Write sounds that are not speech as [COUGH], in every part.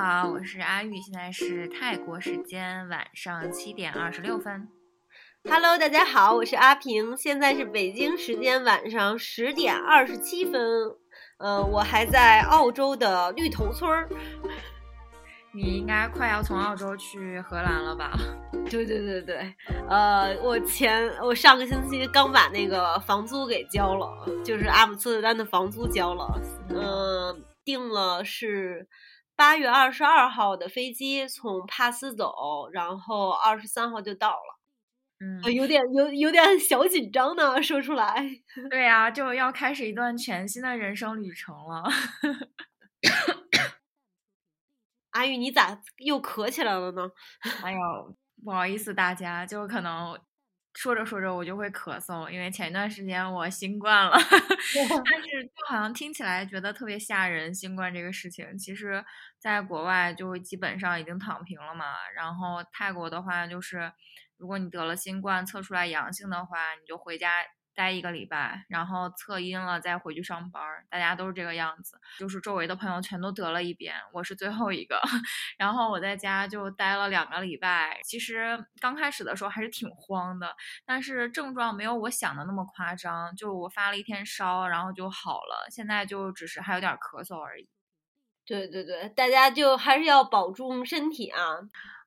好，我是阿玉，现在是泰国时间晚上七点二十六分。Hello，大家好，我是阿平，现在是北京时间晚上十点二十七分。呃，我还在澳洲的绿头村儿。[LAUGHS] 你应该快要从澳洲去荷兰了吧？[LAUGHS] 对对对对，呃，我前我上个星期刚把那个房租给交了，就是阿姆斯特丹的房租交了，嗯、呃，订了是八月二十二号的飞机从帕斯走，然后二十三号就到了。嗯，有点有有点小紧张呢，说出来。对呀、就要开始一段全新的人生旅程了。[COUGHS] 阿玉，你咋又咳起来了呢？哎呦，不好意思大家，就可能说着说着我就会咳嗽，因为前一段时间我新冠了，[LAUGHS] 但 [LAUGHS] 是就好像听起来觉得特别吓人。新冠这个事情，其实在国外就基本上已经躺平了嘛。然后泰国的话，就是如果你得了新冠，测出来阳性的话，你就回家。待一个礼拜，然后测阴了再回去上班，大家都是这个样子。就是周围的朋友全都得了一遍，我是最后一个。[LAUGHS] 然后我在家就待了两个礼拜。其实刚开始的时候还是挺慌的，但是症状没有我想的那么夸张。就我发了一天烧，然后就好了。现在就只是还有点咳嗽而已。对对对，大家就还是要保重身体啊。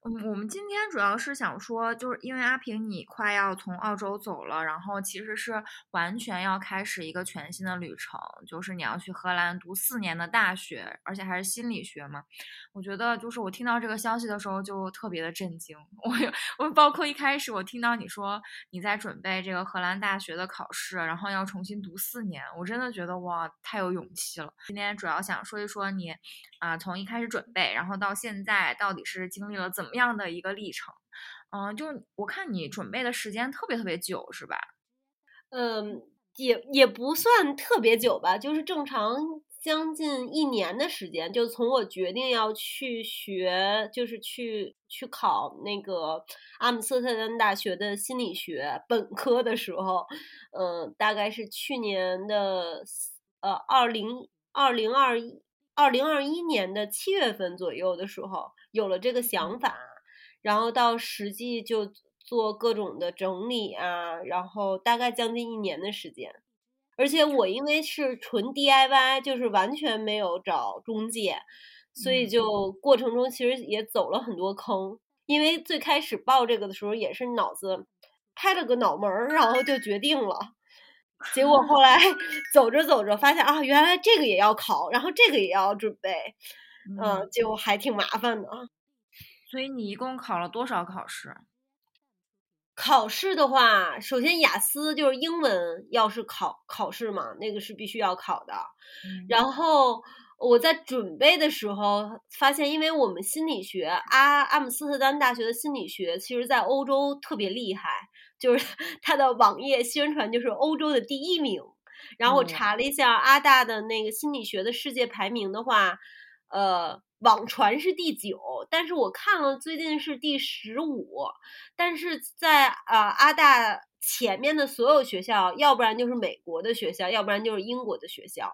嗯，我们今天主要是想说，就是因为阿平你快要从澳洲走了，然后其实是完全要开始一个全新的旅程，就是你要去荷兰读四年的大学，而且还是心理学嘛。我觉得就是我听到这个消息的时候就特别的震惊，我我包括一开始我听到你说你在准备这个荷兰大学的考试，然后要重新读四年，我真的觉得哇，太有勇气了。今天主要想说一说你啊、从一开始准备，然后到现在到底是经历了怎么。样的一个历程？嗯、呃，就我看你准备的时间特别特别久，是吧？嗯，也也不算特别久吧，就是正常将近一年的时间。就从我决定要去学，就是去去考那个阿姆斯特丹大学的心理学本科的时候，嗯、大概是去年的呃二零二零二一二零二一年的七月份左右的时候。有了这个想法，然后到实际就做各种的整理啊，然后大概将近一年的时间。而且我因为是纯 DIY，就是完全没有找中介，所以就过程中其实也走了很多坑。因为最开始报这个的时候也是脑子拍了个脑门儿，然后就决定了。结果后来走着走着发现啊，原来这个也要考，然后这个也要准备。嗯、呃，就还挺麻烦的。所以你一共考了多少考试？考试的话，首先雅思就是英文，要是考考试嘛，那个是必须要考的。嗯、然后我在准备的时候发现，因为我们心理学阿阿姆斯特丹大学的心理学，其实在欧洲特别厉害，就是 [LAUGHS] 它的网页宣传就是欧洲的第一名。然后我查了一下阿大的那个心理学的世界排名的话。呃，网传是第九，但是我看了最近是第十五，但是在呃阿大前面的所有学校，要不然就是美国的学校，要不然就是英国的学校。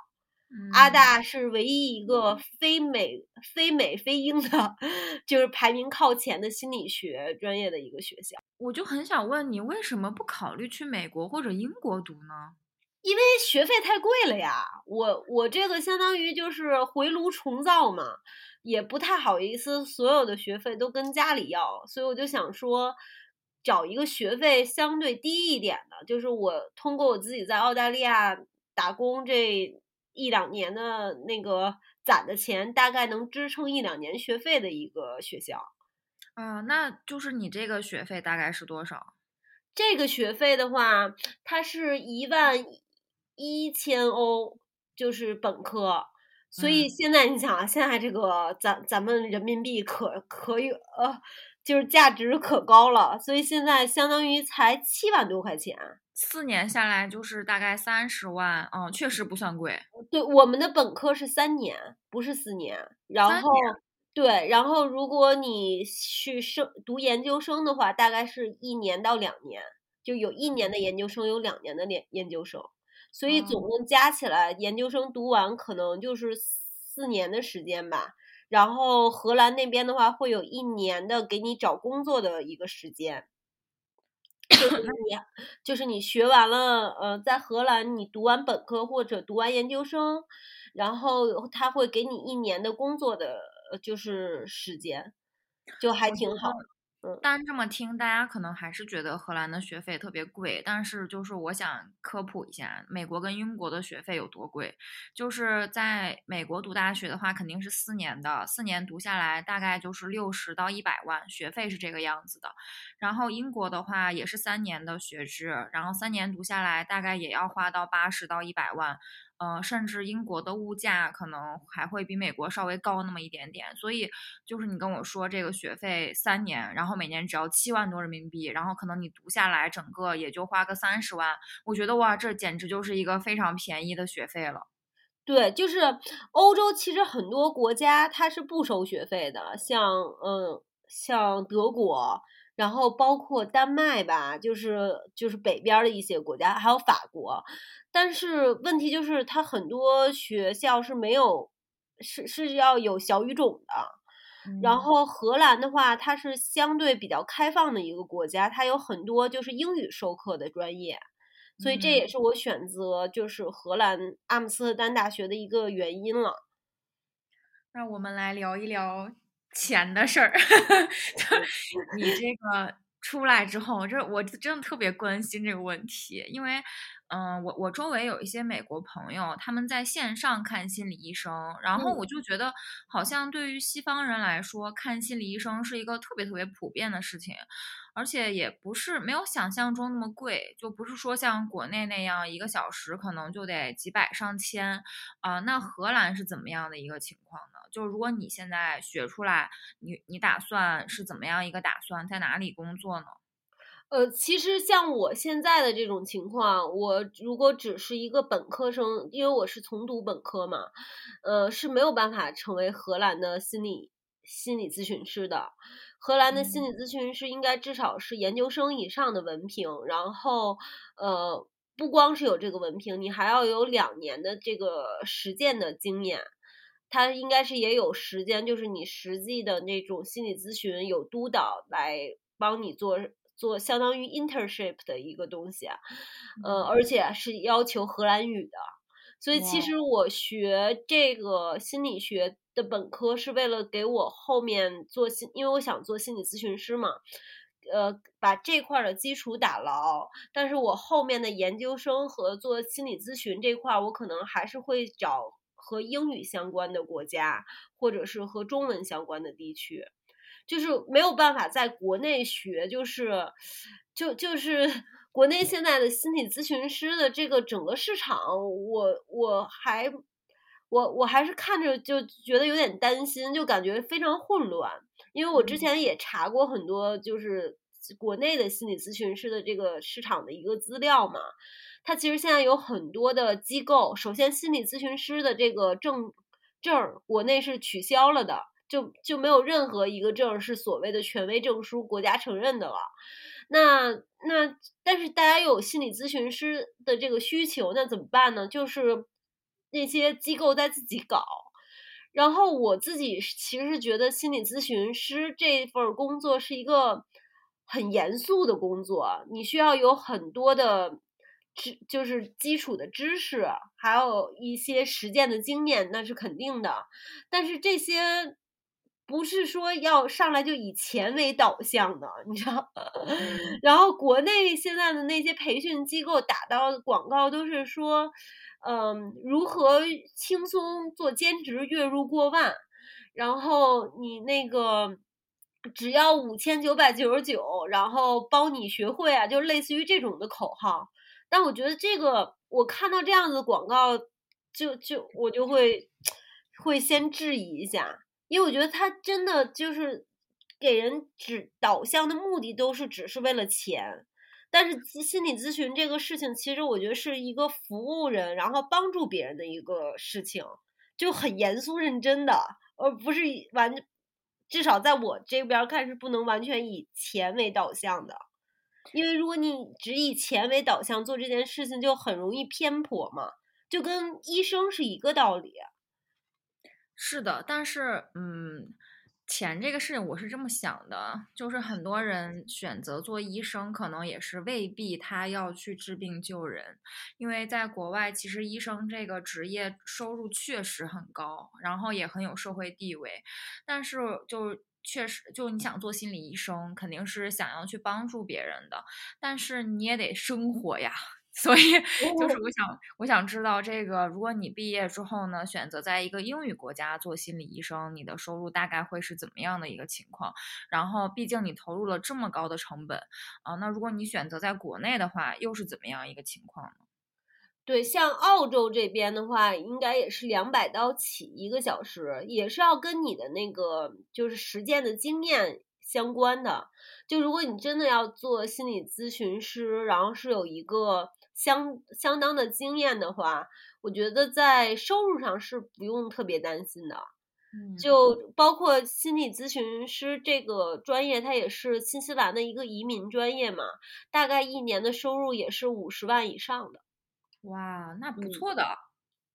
嗯、阿大是唯一一个非美、非美、非英的，[LAUGHS] 就是排名靠前的心理学专业的一个学校。我就很想问你，为什么不考虑去美国或者英国读呢？因为学费太贵了呀，我我这个相当于就是回炉重造嘛，也不太好意思所有的学费都跟家里要，所以我就想说，找一个学费相对低一点的，就是我通过我自己在澳大利亚打工这一两年的那个攒的钱，大概能支撑一两年学费的一个学校。啊、呃，那就是你这个学费大概是多少？这个学费的话，它是一万。一千欧就是本科，所以现在你想啊，现在这个咱咱们人民币可可以呃，就是价值可高了，所以现在相当于才七万多块钱，四年下来就是大概三十万，嗯，确实不算贵。对，我们的本科是三年，不是四年，然后对，然后如果你去升读研究生的话，大概是一年到两年，就有一年的研究生，有两年的研研究生。所以总共加起来，研究生读完可能就是四年的时间吧。然后荷兰那边的话会有一年的给你找工作的一个时间，就是 [COUGHS] 你就是你学完了，呃，在荷兰你读完本科或者读完研究生，然后他会给你一年的工作的就是时间，就还挺好。单这么听，大家可能还是觉得荷兰的学费特别贵。但是，就是我想科普一下，美国跟英国的学费有多贵。就是在美国读大学的话，肯定是四年的，四年读下来大概就是六十到一百万，学费是这个样子的。然后英国的话也是三年的学制，然后三年读下来大概也要花到八十到一百万。嗯，甚至英国的物价可能还会比美国稍微高那么一点点，所以就是你跟我说这个学费三年，然后每年只要七万多人民币，然后可能你读下来整个也就花个三十万，我觉得哇，这简直就是一个非常便宜的学费了。对，就是欧洲其实很多国家它是不收学费的，像嗯像德国，然后包括丹麦吧，就是就是北边的一些国家，还有法国。但是问题就是，它很多学校是没有，是是要有小语种的。然后荷兰的话，它是相对比较开放的一个国家，它有很多就是英语授课的专业，所以这也是我选择就是荷兰阿姆斯特丹大学的一个原因了。那我们来聊一聊钱的事儿。[LAUGHS] 你这个出来之后，这我真的特别关心这个问题，因为。嗯，我我周围有一些美国朋友，他们在线上看心理医生，然后我就觉得，好像对于西方人来说，看心理医生是一个特别特别普遍的事情，而且也不是没有想象中那么贵，就不是说像国内那样一个小时可能就得几百上千啊。那荷兰是怎么样的一个情况呢？就是如果你现在学出来，你你打算是怎么样一个打算，在哪里工作呢？呃，其实像我现在的这种情况，我如果只是一个本科生，因为我是重读本科嘛，呃，是没有办法成为荷兰的心理心理咨询师的。荷兰的心理咨询师应该至少是研究生以上的文凭，然后呃，不光是有这个文凭，你还要有两年的这个实践的经验。他应该是也有时间，就是你实际的那种心理咨询有督导来帮你做。做相当于 internship 的一个东西啊，呃，而且是要求荷兰语的，所以其实我学这个心理学的本科是为了给我后面做心，因为我想做心理咨询师嘛，呃，把这块的基础打牢。但是我后面的研究生和做心理咨询这块，我可能还是会找和英语相关的国家，或者是和中文相关的地区。就是没有办法在国内学，就是，就就是国内现在的心理咨询师的这个整个市场，我我还我我还是看着就觉得有点担心，就感觉非常混乱。因为我之前也查过很多，就是国内的心理咨询师的这个市场的一个资料嘛，它其实现在有很多的机构，首先心理咨询师的这个证证，国内是取消了的。就就没有任何一个证是所谓的权威证书，国家承认的了。那那但是大家又有心理咨询师的这个需求，那怎么办呢？就是那些机构在自己搞。然后我自己其实是觉得心理咨询师这份工作是一个很严肃的工作，你需要有很多的知，就是基础的知识，还有一些实践的经验，那是肯定的。但是这些。不是说要上来就以钱为导向的，你知道？[LAUGHS] 然后国内现在的那些培训机构打到广告都是说，嗯，如何轻松做兼职，月入过万，然后你那个只要五千九百九十九，然后包你学会啊，就类似于这种的口号。但我觉得这个，我看到这样子的广告，就就我就会会先质疑一下。因为我觉得他真的就是给人指导向的目的都是只是为了钱，但是心理咨询这个事情，其实我觉得是一个服务人，然后帮助别人的一个事情，就很严肃认真的，而不是完，至少在我这边看是不能完全以钱为导向的，因为如果你只以钱为导向做这件事情，就很容易偏颇嘛，就跟医生是一个道理。是的，但是嗯。钱这个事情，我是这么想的，就是很多人选择做医生，可能也是未必他要去治病救人，因为在国外，其实医生这个职业收入确实很高，然后也很有社会地位，但是就确实，就你想做心理医生，肯定是想要去帮助别人的，但是你也得生活呀。所以就是我想，我想知道这个，如果你毕业之后呢，选择在一个英语国家做心理医生，你的收入大概会是怎么样的一个情况？然后，毕竟你投入了这么高的成本啊，那如果你选择在国内的话，又是怎么样一个情况呢？对，像澳洲这边的话，应该也是两百刀起一个小时，也是要跟你的那个就是实践的经验相关的。就如果你真的要做心理咨询师，然后是有一个。相相当的经验的话，我觉得在收入上是不用特别担心的。嗯，就包括心理咨询师这个专业，它也是新西兰的一个移民专业嘛，大概一年的收入也是五十万以上的。哇，那不错的。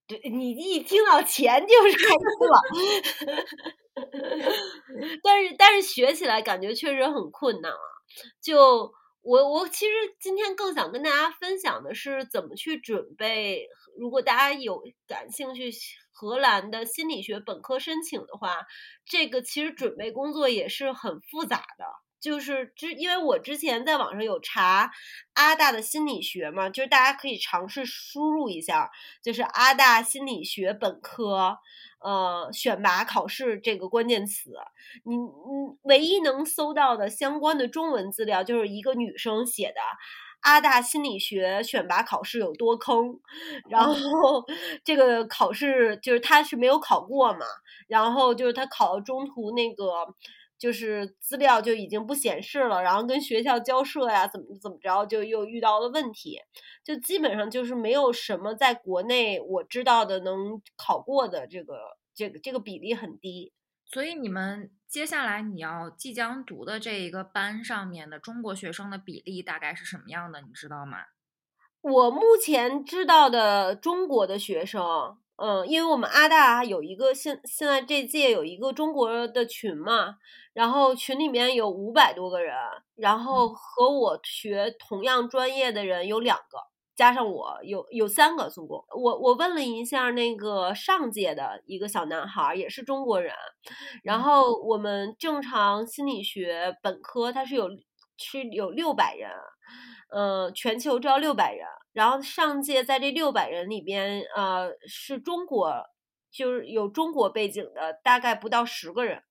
对你一听到钱就是开心了。[LAUGHS] 但是但是学起来感觉确实很困难啊，就。我我其实今天更想跟大家分享的是怎么去准备。如果大家有感兴趣荷兰的心理学本科申请的话，这个其实准备工作也是很复杂的。就是之因为我之前在网上有查阿大的心理学嘛，就是大家可以尝试输入一下，就是阿大心理学本科。呃，选拔考试这个关键词，你你唯一能搜到的相关的中文资料，就是一个女生写的阿大心理学选拔考试有多坑，然后这个考试就是他是没有考过嘛，然后就是他考了中途那个。就是资料就已经不显示了，然后跟学校交涉呀，怎么怎么着，就又遇到了问题，就基本上就是没有什么在国内我知道的能考过的，这个这个这个比例很低。所以你们接下来你要即将读的这一个班上面的中国学生的比例大概是什么样的，你知道吗？我目前知道的中国的学生。嗯，因为我们阿大有一个现现在这届有一个中国的群嘛，然后群里面有五百多个人，然后和我学同样专业的人有两个，加上我有有三个总共。我我问了一下那个上届的一个小男孩，也是中国人，然后我们正常心理学本科他是有是有六百人，呃，全球招六百人。然后上届在这六百人里边，呃，是中国，就是有中国背景的，大概不到十个人。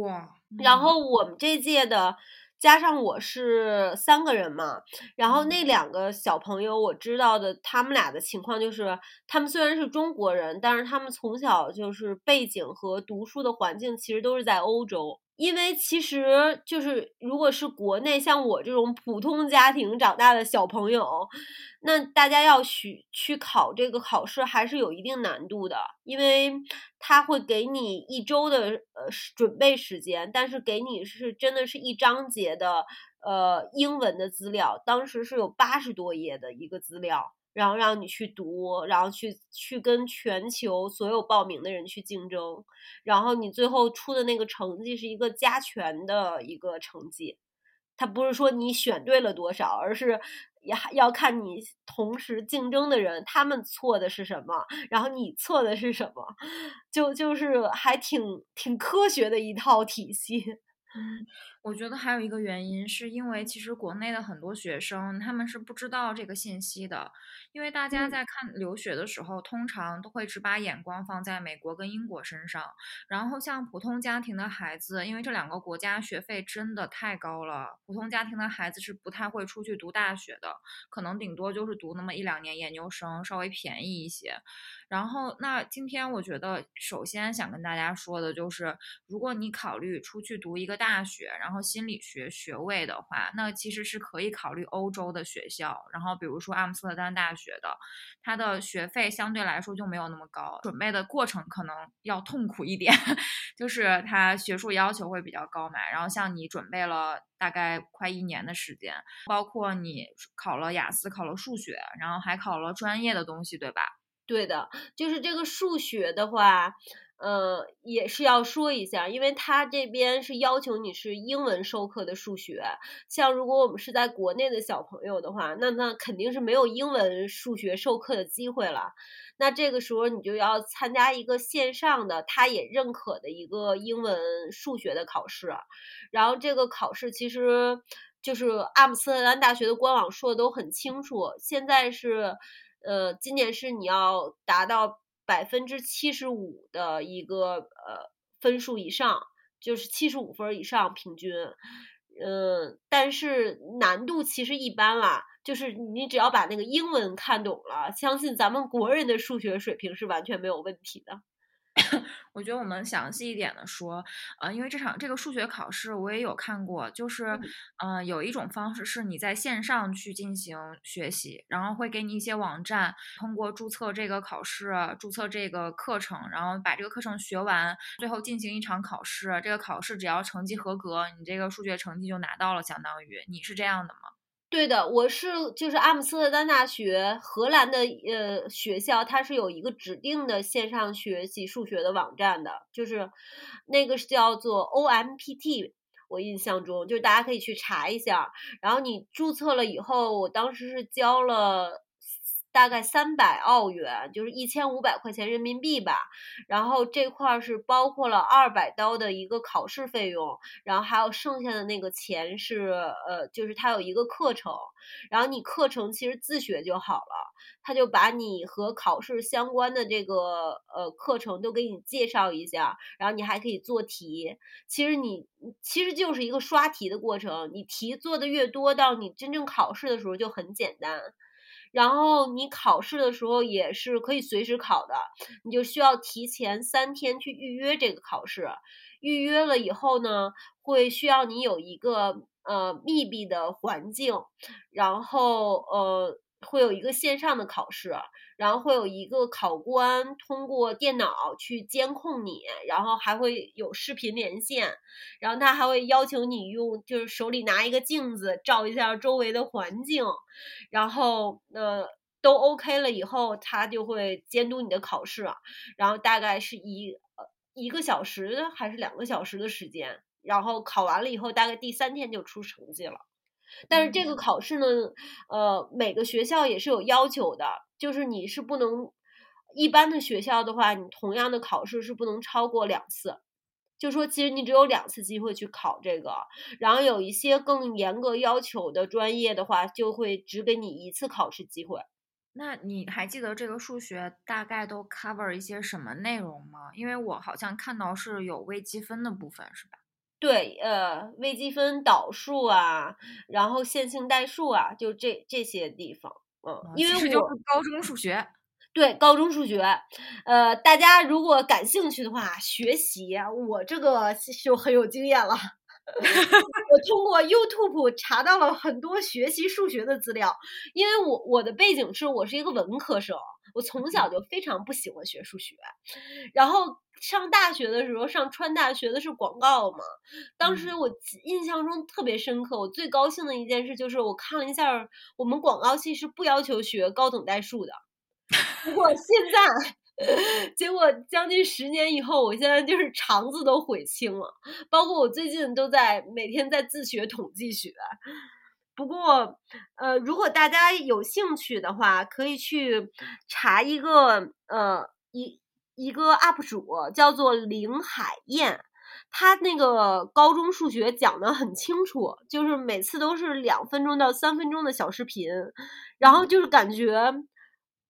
哇！然后我们这届的加上我是三个人嘛，然后那两个小朋友我知道的，他们俩的情况就是，他们虽然是中国人，但是他们从小就是背景和读书的环境其实都是在欧洲。因为其实就是，如果是国内像我这种普通家庭长大的小朋友，那大家要去去考这个考试还是有一定难度的，因为他会给你一周的呃准备时间，但是给你是真的是一章节的呃英文的资料，当时是有八十多页的一个资料。然后让你去读，然后去去跟全球所有报名的人去竞争，然后你最后出的那个成绩是一个加权的一个成绩，它不是说你选对了多少，而是要要看你同时竞争的人他们错的是什么，然后你错的是什么，就就是还挺挺科学的一套体系。嗯，[LAUGHS] 我觉得还有一个原因，是因为其实国内的很多学生他们是不知道这个信息的，因为大家在看留学的时候，通常都会只把眼光放在美国跟英国身上，然后像普通家庭的孩子，因为这两个国家学费真的太高了，普通家庭的孩子是不太会出去读大学的，可能顶多就是读那么一两年研究生，稍微便宜一些。然后，那今天我觉得，首先想跟大家说的就是，如果你考虑出去读一个大学，然后然后心理学学位的话，那其实是可以考虑欧洲的学校。然后，比如说阿姆斯特丹大学的，它的学费相对来说就没有那么高，准备的过程可能要痛苦一点，[LAUGHS] 就是它学术要求会比较高嘛。然后，像你准备了大概快一年的时间，包括你考了雅思，考了数学，然后还考了专业的东西，对吧？对的，就是这个数学的话，呃，也是要说一下，因为他这边是要求你是英文授课的数学。像如果我们是在国内的小朋友的话，那那肯定是没有英文数学授课的机会了。那这个时候你就要参加一个线上的，他也认可的一个英文数学的考试。然后这个考试其实就是阿姆斯特丹大学的官网说的都很清楚，现在是，呃，今年是你要达到。百分之七十五的一个呃分数以上，就是七十五分以上平均，嗯，但是难度其实一般啦，就是你只要把那个英文看懂了，相信咱们国人的数学水平是完全没有问题的。我觉得我们详细一点的说，呃，因为这场这个数学考试我也有看过，就是，嗯，有一种方式是你在线上去进行学习，然后会给你一些网站，通过注册这个考试，注册这个课程，然后把这个课程学完，最后进行一场考试，这个考试只要成绩合格，你这个数学成绩就拿到了，相当于你是这样的吗？对的，我是就是阿姆斯特丹大学荷兰的呃学校，它是有一个指定的线上学习数学的网站的，就是那个是叫做 OMPT，我印象中就是大家可以去查一下。然后你注册了以后，我当时是交了。大概三百澳元，就是一千五百块钱人民币吧。然后这块是包括了二百刀的一个考试费用，然后还有剩下的那个钱是呃，就是它有一个课程，然后你课程其实自学就好了，他就把你和考试相关的这个呃课程都给你介绍一下，然后你还可以做题。其实你其实就是一个刷题的过程，你题做的越多，到你真正考试的时候就很简单。然后你考试的时候也是可以随时考的，你就需要提前三天去预约这个考试。预约了以后呢，会需要你有一个呃密闭的环境，然后呃。会有一个线上的考试，然后会有一个考官通过电脑去监控你，然后还会有视频连线，然后他还会要求你用就是手里拿一个镜子照一下周围的环境，然后呃都 OK 了以后，他就会监督你的考试，然后大概是一呃一个小时还是两个小时的时间，然后考完了以后，大概第三天就出成绩了。但是这个考试呢，呃，每个学校也是有要求的，就是你是不能，一般的学校的话，你同样的考试是不能超过两次，就说其实你只有两次机会去考这个，然后有一些更严格要求的专业的话，就会只给你一次考试机会。那你还记得这个数学大概都 cover 一些什么内容吗？因为我好像看到是有微积分的部分，是吧？对，呃，微积分、导数啊，然后线性代数啊，就这这些地方，嗯，因为我高中数学，对，高中数学，呃，大家如果感兴趣的话，学习我这个就很有经验了。[LAUGHS] 我通过 YouTube 查到了很多学习数学的资料，因为我我的背景是我是一个文科生，我从小就非常不喜欢学数学，然后。上大学的时候，上川大学的是广告嘛？当时我印象中特别深刻。我最高兴的一件事就是，我看了一下，我们广告系是不要求学高等代数的。不过现在，[LAUGHS] 结果将近十年以后，我现在就是肠子都悔青了。包括我最近都在每天在自学统计学。不过，呃，如果大家有兴趣的话，可以去查一个呃一。一个 UP 主叫做林海燕，他那个高中数学讲的很清楚，就是每次都是两分钟到三分钟的小视频，然后就是感觉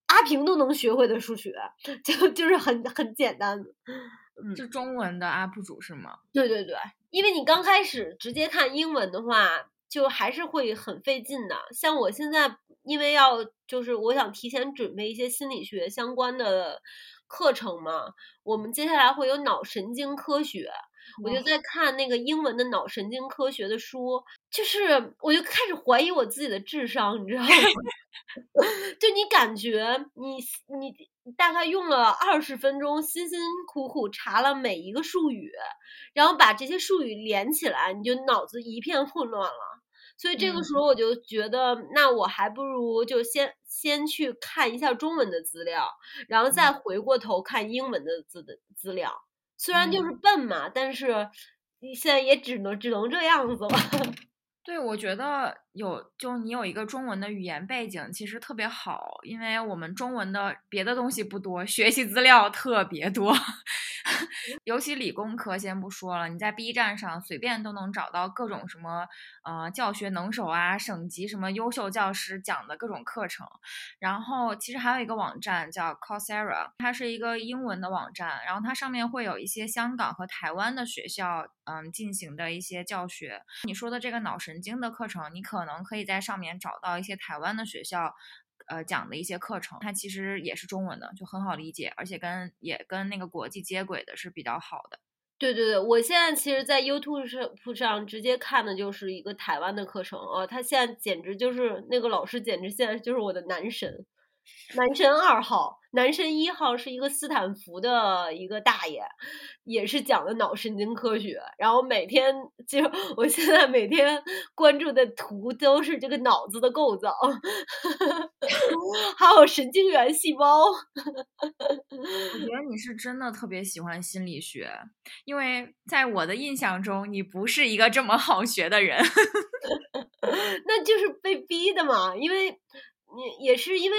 阿平都能学会的数学，[LAUGHS] 就就是很很简单。嗯，是中文的 UP 主是吗？对对对，因为你刚开始直接看英文的话，就还是会很费劲的。像我现在，因为要就是我想提前准备一些心理学相关的。课程嘛，我们接下来会有脑神经科学，我就在看那个英文的脑神经科学的书，就是我就开始怀疑我自己的智商，你知道吗？[LAUGHS] 就你感觉你你大概用了二十分钟，辛辛苦苦查了每一个术语，然后把这些术语连起来，你就脑子一片混乱了。所以这个时候我就觉得，那我还不如就先先去看一下中文的资料，然后再回过头看英文的资的资料。虽然就是笨嘛，但是你现在也只能只能这样子了。[LAUGHS] 对，我觉得有，就你有一个中文的语言背景，其实特别好，因为我们中文的别的东西不多，学习资料特别多，[LAUGHS] 尤其理工科，先不说了，你在 B 站上随便都能找到各种什么呃教学能手啊，省级什么优秀教师讲的各种课程。然后其实还有一个网站叫 Coursera，它是一个英文的网站，然后它上面会有一些香港和台湾的学校嗯进行的一些教学。你说的这个脑神。神经的课程，你可可能可以在上面找到一些台湾的学校，呃讲的一些课程，它其实也是中文的，就很好理解，而且跟也跟那个国际接轨的是比较好的。对对对，我现在其实，在 YouTube 上直接看的就是一个台湾的课程啊，他现在简直就是那个老师，简直现在就是我的男神。男神二号，男神一号是一个斯坦福的一个大爷，也是讲的脑神经科学。然后每天就我现在每天关注的图都是这个脑子的构造，还有神经元细胞。我觉得你 [LAUGHS] 是真的特别喜欢心理学，因为在我的印象中，你不是一个这么好学的人。[LAUGHS] 那就是被逼的嘛，因为你也是因为。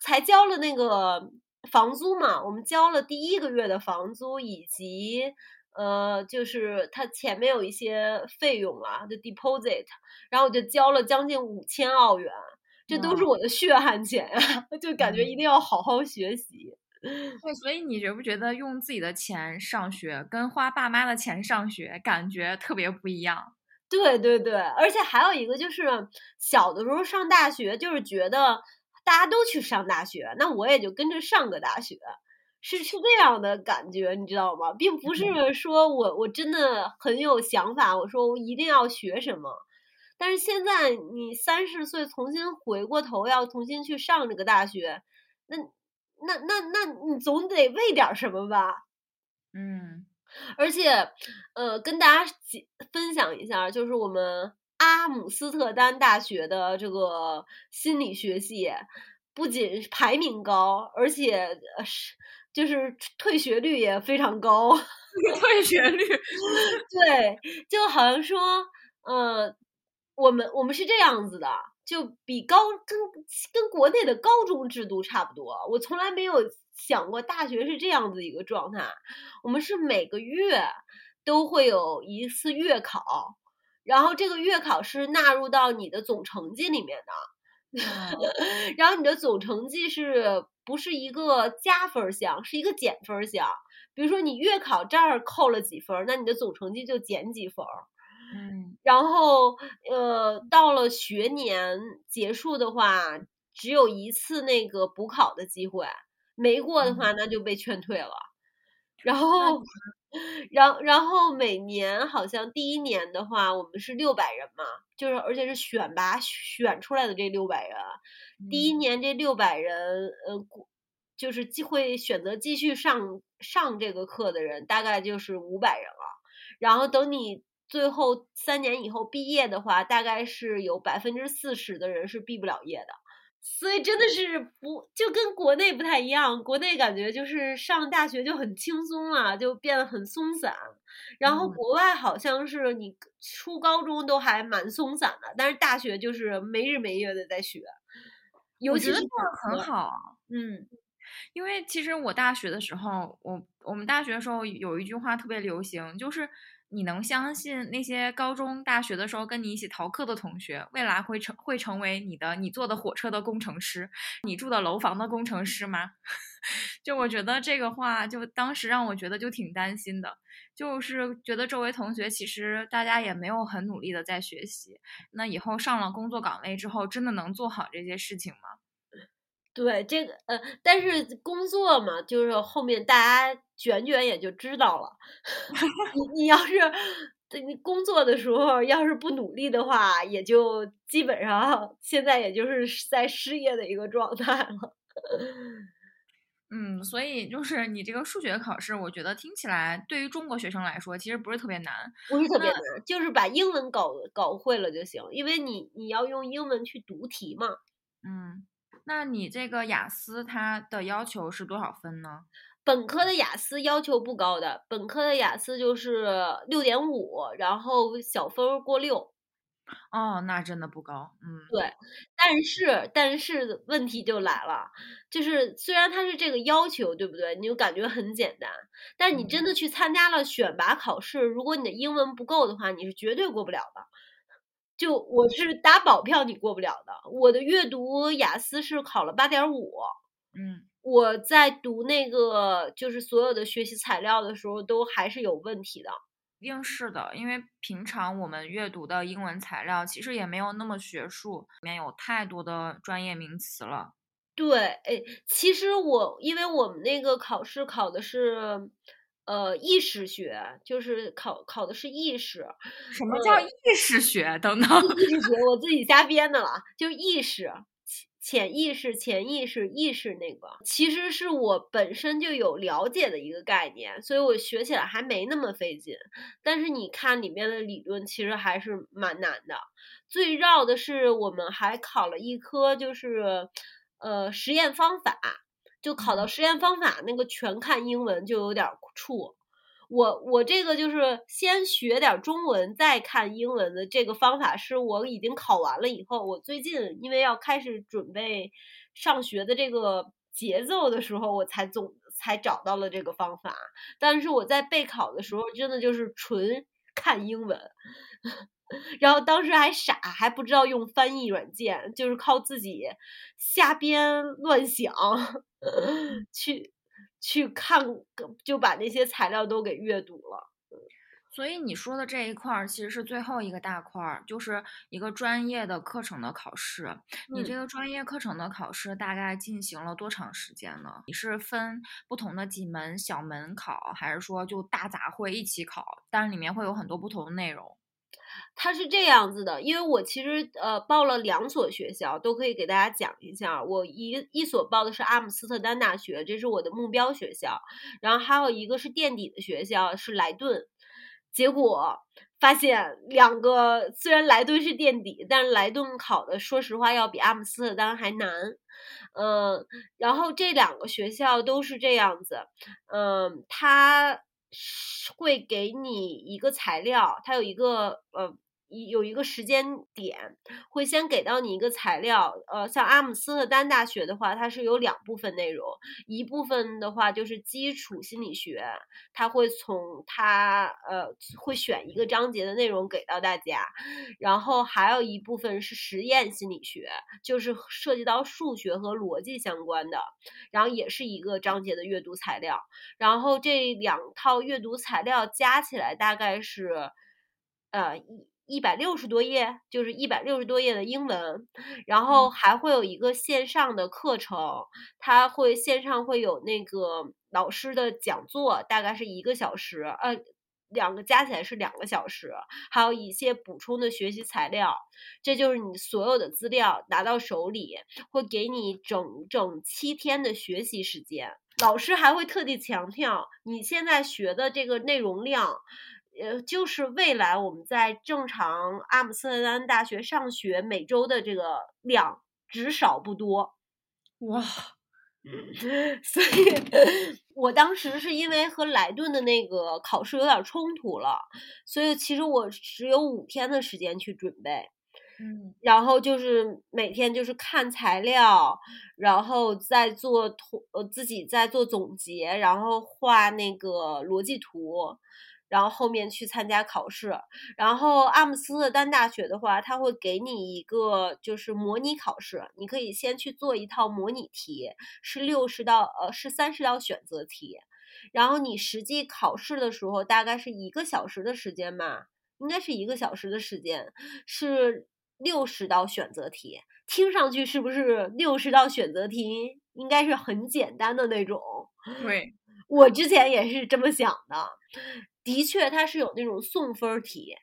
才交了那个房租嘛，我们交了第一个月的房租，以及呃，就是他前面有一些费用啊，就 deposit，然后我就交了将近五千澳元，这都是我的血汗钱呀，[LAUGHS] 就感觉一定要好好学习。对，所以你觉不觉得用自己的钱上学，跟花爸妈的钱上学，感觉特别不一样？对对对，而且还有一个就是，小的时候上大学，就是觉得。大家都去上大学，那我也就跟着上个大学，是是这样的感觉，你知道吗？并不是说我我真的很有想法，我说我一定要学什么。但是现在你三十岁重新回过头要重新去上这个大学，那那那那你总得为点什么吧？嗯，而且呃，跟大家分享一下，就是我们。阿姆斯特丹大学的这个心理学系不仅排名高，而且是就是退学率也非常高。[LAUGHS] 退学率，[LAUGHS] 对，就好像说，呃，我们我们是这样子的，就比高跟跟国内的高中制度差不多。我从来没有想过大学是这样子一个状态。我们是每个月都会有一次月考。然后这个月考是纳入到你的总成绩里面的，[LAUGHS] 然后你的总成绩是不是一个加分项，是一个减分项？比如说你月考这儿扣了几分，那你的总成绩就减几分。嗯，然后呃，到了学年结束的话，只有一次那个补考的机会，没过的话那就被劝退了。然后。然然后每年好像第一年的话，我们是六百人嘛，就是而且是选拔选出来的这六百人，第一年这六百人，呃，就是继会选择继续上上这个课的人，大概就是五百人了。然后等你最后三年以后毕业的话，大概是有百分之四十的人是毕不了业的。所以真的是不就跟国内不太一样，国内感觉就是上大学就很轻松啊，就变得很松散。然后国外好像是你初高中都还蛮松散的，但是大学就是没日没夜的在学。尤其是很好，嗯，因为其实我大学的时候，我我们大学的时候有一句话特别流行，就是。你能相信那些高中、大学的时候跟你一起逃课的同学，未来会成会成为你的你坐的火车的工程师，你住的楼房的工程师吗？[LAUGHS] 就我觉得这个话，就当时让我觉得就挺担心的，就是觉得周围同学其实大家也没有很努力的在学习，那以后上了工作岗位之后，真的能做好这些事情吗？对这个呃，但是工作嘛，就是后面大家卷卷也就知道了。[LAUGHS] 你你要是你工作的时候要是不努力的话，也就基本上现在也就是在失业的一个状态了。[LAUGHS] 嗯，所以就是你这个数学考试，我觉得听起来对于中国学生来说，其实不是特别难，不是特别难，就是把英文搞搞会了就行，因为你你要用英文去读题嘛。嗯。那你这个雅思它的要求是多少分呢？本科的雅思要求不高的，本科的雅思就是六点五，然后小分过六。哦，那真的不高，嗯，对。但是，但是问题就来了，就是虽然它是这个要求，对不对？你就感觉很简单，但你真的去参加了选拔考试，如果你的英文不够的话，你是绝对过不了的。就我是打保票，你过不了的。我的阅读雅思是考了八点五，嗯，我在读那个就是所有的学习材料的时候，都还是有问题的。一定是的，因为平常我们阅读的英文材料其实也没有那么学术，里面有太多的专业名词了。对，哎，其实我因为我们那个考试考的是。呃，意识学就是考考的是意识。什么叫意识学？等等，意识学我自己瞎编的了，就是意识、潜意识、潜意识、意识那个，其实是我本身就有了解的一个概念，所以我学起来还没那么费劲。但是你看里面的理论，其实还是蛮难的。最绕的是我们还考了一科，就是呃实验方法。就考到实验方法那个全看英文就有点怵，我我这个就是先学点中文再看英文的这个方法是我已经考完了以后，我最近因为要开始准备上学的这个节奏的时候，我才总才找到了这个方法，但是我在备考的时候真的就是纯看英文。然后当时还傻，还不知道用翻译软件，就是靠自己瞎编乱想，[LAUGHS] 去去看，就把那些材料都给阅读了。所以你说的这一块儿其实是最后一个大块儿，就是一个专业的课程的考试。你这个专业课程的考试大概进行了多长时间呢？你是分不同的几门小门考，还是说就大杂烩一起考？但是里面会有很多不同的内容。它是这样子的，因为我其实呃报了两所学校，都可以给大家讲一下。我一一所报的是阿姆斯特丹大学，这是我的目标学校，然后还有一个是垫底的学校是莱顿。结果发现两个虽然莱顿是垫底，但是莱顿考的说实话要比阿姆斯特丹还难。嗯，然后这两个学校都是这样子，嗯，它。会给你一个材料，它有一个呃。一有一个时间点，会先给到你一个材料，呃，像阿姆斯特丹大学的话，它是有两部分内容，一部分的话就是基础心理学，它会从它呃会选一个章节的内容给到大家，然后还有一部分是实验心理学，就是涉及到数学和逻辑相关的，然后也是一个章节的阅读材料，然后这两套阅读材料加起来大概是呃一。一百六十多页，就是一百六十多页的英文，然后还会有一个线上的课程，它会线上会有那个老师的讲座，大概是一个小时，呃，两个加起来是两个小时，还有一些补充的学习材料，这就是你所有的资料拿到手里，会给你整整七天的学习时间，老师还会特地强调你现在学的这个内容量。呃，就是未来我们在正常阿姆斯特丹大学上学每周的这个量，只少不多，哇！[LAUGHS] 所以，[LAUGHS] 我当时是因为和莱顿的那个考试有点冲突了，所以其实我只有五天的时间去准备，嗯，然后就是每天就是看材料，然后再做图，呃，自己再做总结，然后画那个逻辑图。然后后面去参加考试，然后阿姆斯特丹大学的话，他会给你一个就是模拟考试，你可以先去做一套模拟题，是六十道呃是三十道选择题，然后你实际考试的时候大概是一个小时的时间吧，应该是一个小时的时间，是六十道选择题，听上去是不是六十道选择题应该是很简单的那种？对，我之前也是这么想的。的确，它是有那种送分题，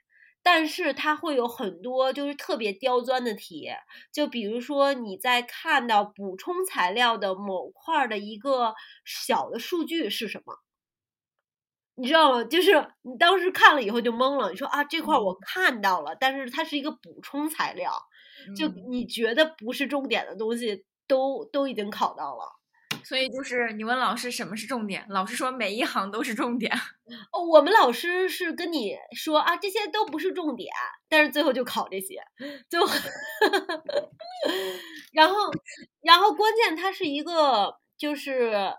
但是它会有很多就是特别刁钻的题，就比如说你在看到补充材料的某块的一个小的数据是什么，你知道吗？就是你当时看了以后就懵了，你说啊这块我看到了，但是它是一个补充材料，就你觉得不是重点的东西，都都已经考到了。所以就是你问老师什么是重点，老师说每一行都是重点。[LAUGHS] 哦，我们老师是跟你说啊，这些都不是重点，但是最后就考这些，就，[LAUGHS] 然后，然后关键它是一个就是。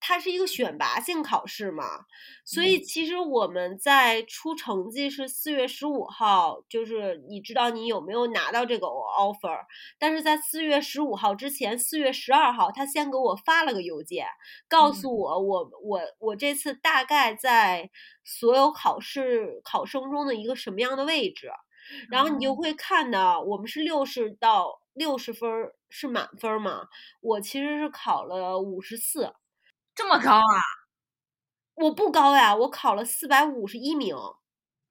它是一个选拔性考试嘛，所以其实我们在出成绩是四月十五号，就是你知道你有没有拿到这个 offer，但是在四月十五号之前，四月十二号他先给我发了个邮件，告诉我我我我这次大概在所有考试考生中的一个什么样的位置，然后你就会看到我们是六十到六十分是满分嘛，我其实是考了五十四。这么高啊！我不高呀，我考了四百五十一名。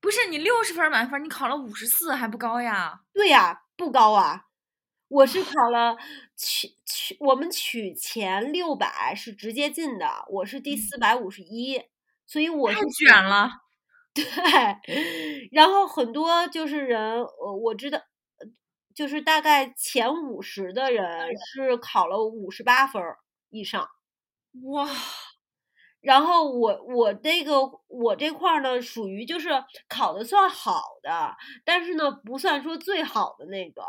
不是你六十分满分，你考了五十四还不高呀？对呀，不高啊。我是考了取取我们取前六百是直接进的，我是第四百五十一，所以我是卷了。对，然后很多就是人，我，我知道，就是大概前五十的人是考了五十八分以上。哇，然后我我这个我这块儿呢，属于就是考的算好的，但是呢不算说最好的那个，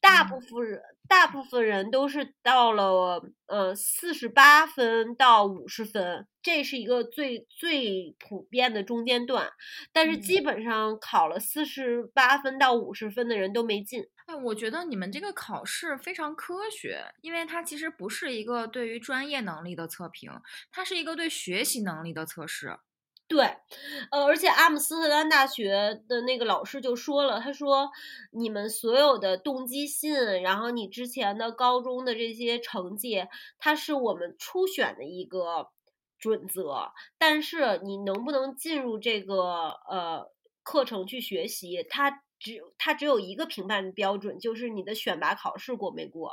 大部分人大部分人都是到了呃四十八分到五十分，这是一个最最普遍的中间段，但是基本上考了四十八分到五十分的人都没进。哎，我觉得你们这个考试非常科学，因为它其实不是一个对于专业能力的测评，它是一个对学习能力的测试。对，呃，而且阿姆斯特丹大学的那个老师就说了，他说你们所有的动机信，然后你之前的高中的这些成绩，它是我们初选的一个准则，但是你能不能进入这个呃课程去学习，它。只它只有一个评判标准，就是你的选拔考试过没过，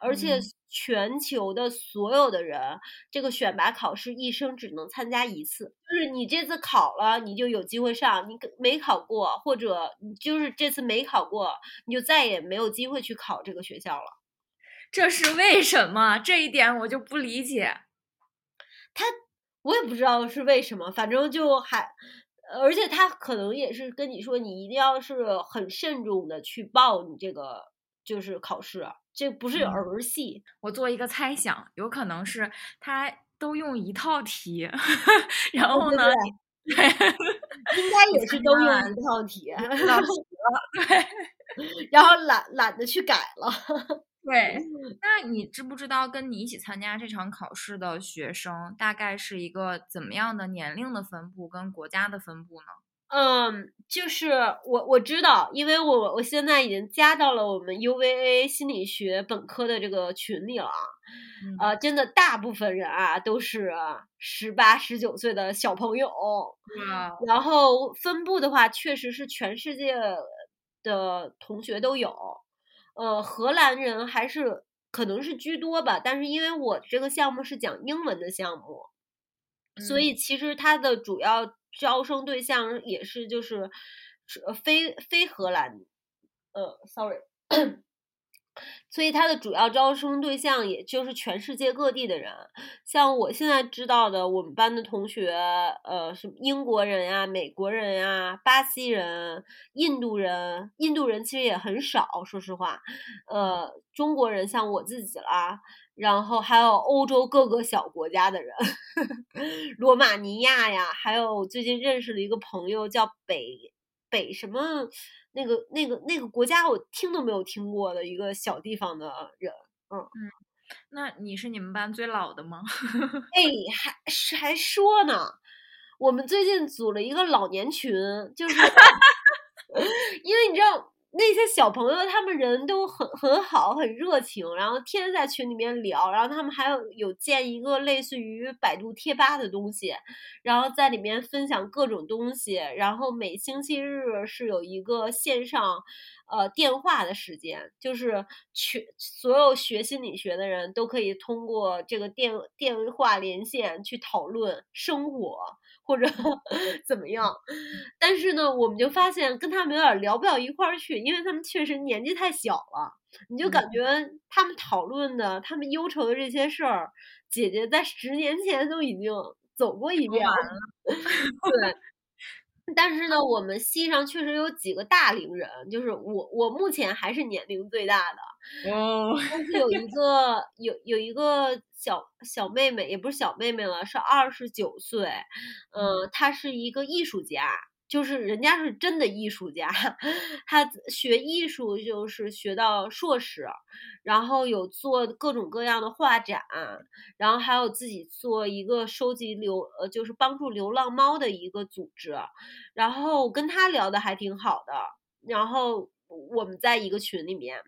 而且全球的所有的人，这个选拔考试一生只能参加一次，就是你这次考了，你就有机会上；你没考过，或者你就是这次没考过，你就再也没有机会去考这个学校了。这是为什么？这一点我就不理解。他我也不知道是为什么，反正就还。而且他可能也是跟你说，你一定要是很慎重的去报你这个就是考试，这不是儿戏。我做一个猜想，有可能是他都用一套题，[LAUGHS] 然后呢，对，应 [LAUGHS] 该也是都用一套题，[LAUGHS] 对，然后懒懒得去改了。对，那你知不知道跟你一起参加这场考试的学生大概是一个怎么样的年龄的分布跟国家的分布呢？嗯，就是我我知道，因为我我现在已经加到了我们 UVA 心理学本科的这个群里了啊，真的大部分人啊都是十八十九岁的小朋友，然后分布的话确实是全世界的同学都有。呃，荷兰人还是可能是居多吧，但是因为我这个项目是讲英文的项目，所以其实它的主要招生对象也是就是非非荷兰，呃，sorry。所以它的主要招生对象也就是全世界各地的人，像我现在知道的，我们班的同学，呃，什么英国人呀、美国人呀、巴西人、印度人，印度人其实也很少，说实话，呃，中国人像我自己啦，然后还有欧洲各个小国家的人，[LAUGHS] 罗马尼亚呀，还有最近认识了一个朋友叫北北什么。那个、那个、那个国家，我听都没有听过的一个小地方的人，嗯嗯，那你是你们班最老的吗？哎，还是还说呢，我们最近组了一个老年群，就是 [LAUGHS] 因为你知道。那些小朋友，他们人都很很好，很热情，然后天天在群里面聊，然后他们还有有建一个类似于百度贴吧的东西，然后在里面分享各种东西，然后每星期日是有一个线上，呃电话的时间，就是全所有学心理学的人都可以通过这个电电话连线去讨论生活或者 [LAUGHS] 怎么样。但是呢，我们就发现跟他们有点聊不到一块儿去，因为他们确实年纪太小了，你就感觉他们讨论的、他们忧愁的这些事儿，姐姐在十年前都已经走过一遍了。[LAUGHS] 对。但是呢，我们系上确实有几个大龄人，就是我，我目前还是年龄最大的。哦。但是有一个有有一个小小妹妹，也不是小妹妹了，是二十九岁。嗯，她是一个艺术家。就是人家是真的艺术家，他学艺术就是学到硕士，然后有做各种各样的画展，然后还有自己做一个收集流呃就是帮助流浪猫的一个组织，然后跟他聊的还挺好的，然后我们在一个群里面，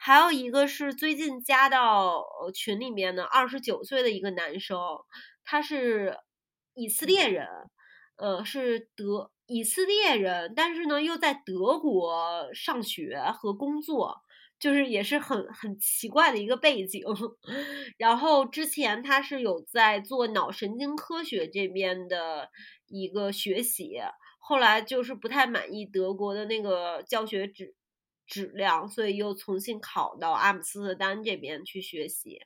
还有一个是最近加到群里面的二十九岁的一个男生，他是以色列人，呃是德。以色列人，但是呢，又在德国上学和工作，就是也是很很奇怪的一个背景。[LAUGHS] 然后之前他是有在做脑神经科学这边的一个学习，后来就是不太满意德国的那个教学质质量，所以又重新考到阿姆斯特丹这边去学习。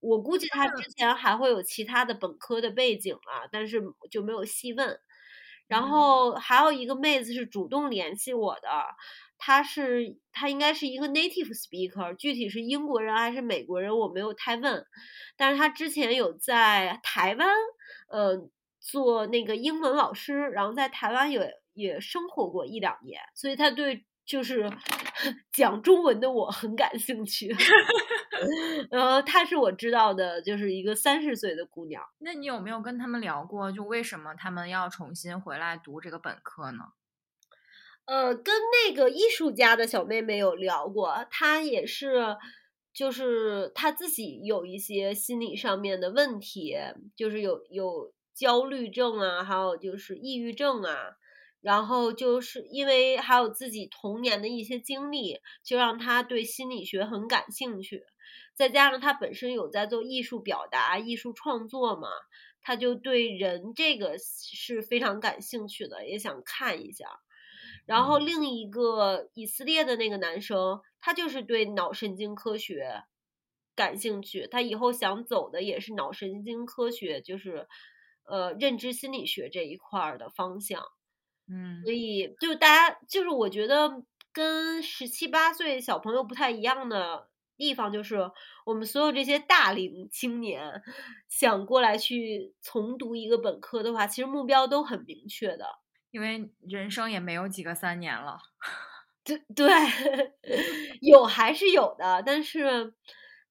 我估计他之前还会有其他的本科的背景啊，但是就没有细问。然后还有一个妹子是主动联系我的，她是她应该是一个 native speaker，具体是英国人还是美国人我没有太问，但是她之前有在台湾，呃，做那个英文老师，然后在台湾也也生活过一两年，所以她对。就是讲中文的我很感兴趣，然 [LAUGHS] 后她是我知道的，就是一个三十岁的姑娘。那你有没有跟他们聊过，就为什么他们要重新回来读这个本科呢？呃，跟那个艺术家的小妹妹有聊过，她也是，就是她自己有一些心理上面的问题，就是有有焦虑症啊，还有就是抑郁症啊。然后就是因为还有自己童年的一些经历，就让他对心理学很感兴趣。再加上他本身有在做艺术表达、艺术创作嘛，他就对人这个是非常感兴趣的，也想看一下。然后另一个以色列的那个男生，他就是对脑神经科学感兴趣，他以后想走的也是脑神经科学，就是呃认知心理学这一块的方向。嗯，所以就大家就是我觉得跟十七八岁小朋友不太一样的地方，就是我们所有这些大龄青年想过来去重读一个本科的话，其实目标都很明确的，因为人生也没有几个三年了。对对，[LAUGHS] 有还是有的，但是。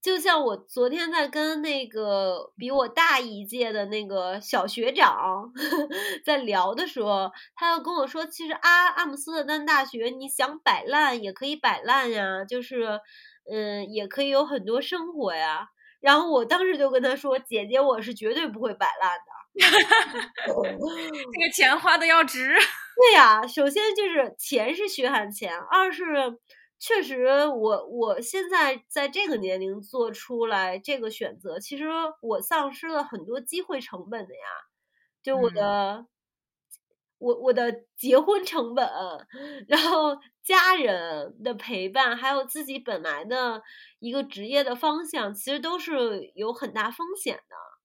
就像我昨天在跟那个比我大一届的那个小学长 [LAUGHS] 在聊的时候，他又跟我说，其实阿阿姆斯特丹大学你想摆烂也可以摆烂呀，就是嗯，也可以有很多生活呀。然后我当时就跟他说，姐姐，我是绝对不会摆烂的，[LAUGHS] 这个钱花的要值。对呀，首先就是钱是血汗钱，二是。确实，我我现在在这个年龄做出来这个选择，其实我丧失了很多机会成本的呀。就我的，我我的结婚成本，然后家人的陪伴，还有自己本来的一个职业的方向，其实都是有很大风险的。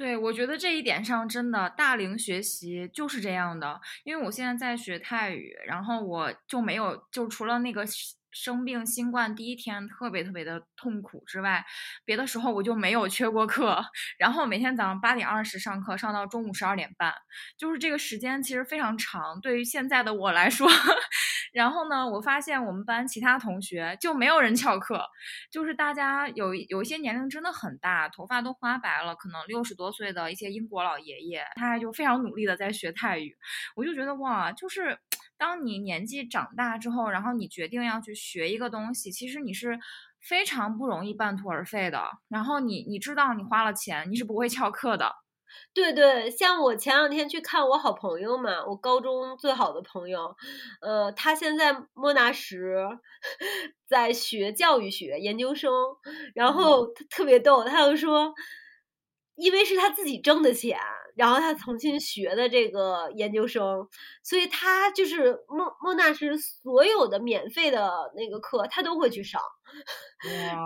对，我觉得这一点上真的大龄学习就是这样的，因为我现在在学泰语，然后我就没有，就除了那个。生病新冠第一天特别特别的痛苦之外，别的时候我就没有缺过课。然后每天早上八点二十上课，上到中午十二点半，就是这个时间其实非常长。对于现在的我来说，然后呢，我发现我们班其他同学就没有人翘课，就是大家有有一些年龄真的很大，头发都花白了，可能六十多岁的一些英国老爷爷，他就非常努力的在学泰语。我就觉得哇，就是。当你年纪长大之后，然后你决定要去学一个东西，其实你是非常不容易半途而废的。然后你你知道你花了钱，你是不会翘课的。对对，像我前两天去看我好朋友嘛，我高中最好的朋友，呃，他现在莫纳什 [LAUGHS] 在学教育学研究生，然后他特别逗，他就说，因为是他自己挣的钱，然后他重新学的这个研究生，所以他就是莫莫纳什所有的免费的那个课他都会去上，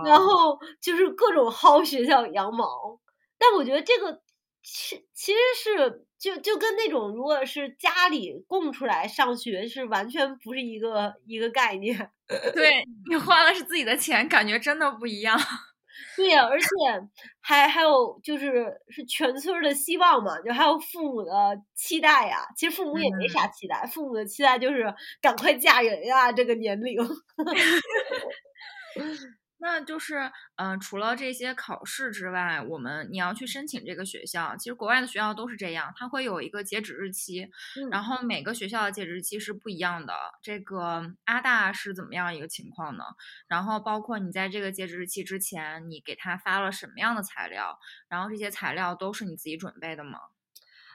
然后就是各种薅学校羊毛，但我觉得这个。其其实是就就跟那种如果是家里供出来上学是完全不是一个一个概念。[LAUGHS] 对你花的是自己的钱，感觉真的不一样。[LAUGHS] 对呀，而且还还有就是是全村的希望嘛，就还有父母的期待呀。其实父母也没啥期待，父母的期待就是赶快嫁人呀，这个年龄。[LAUGHS] 那就是，嗯，除了这些考试之外，我们你要去申请这个学校，其实国外的学校都是这样，它会有一个截止日期，然后每个学校的截止日期是不一样的。这个阿大是怎么样一个情况呢？然后包括你在这个截止日期之前，你给他发了什么样的材料？然后这些材料都是你自己准备的吗？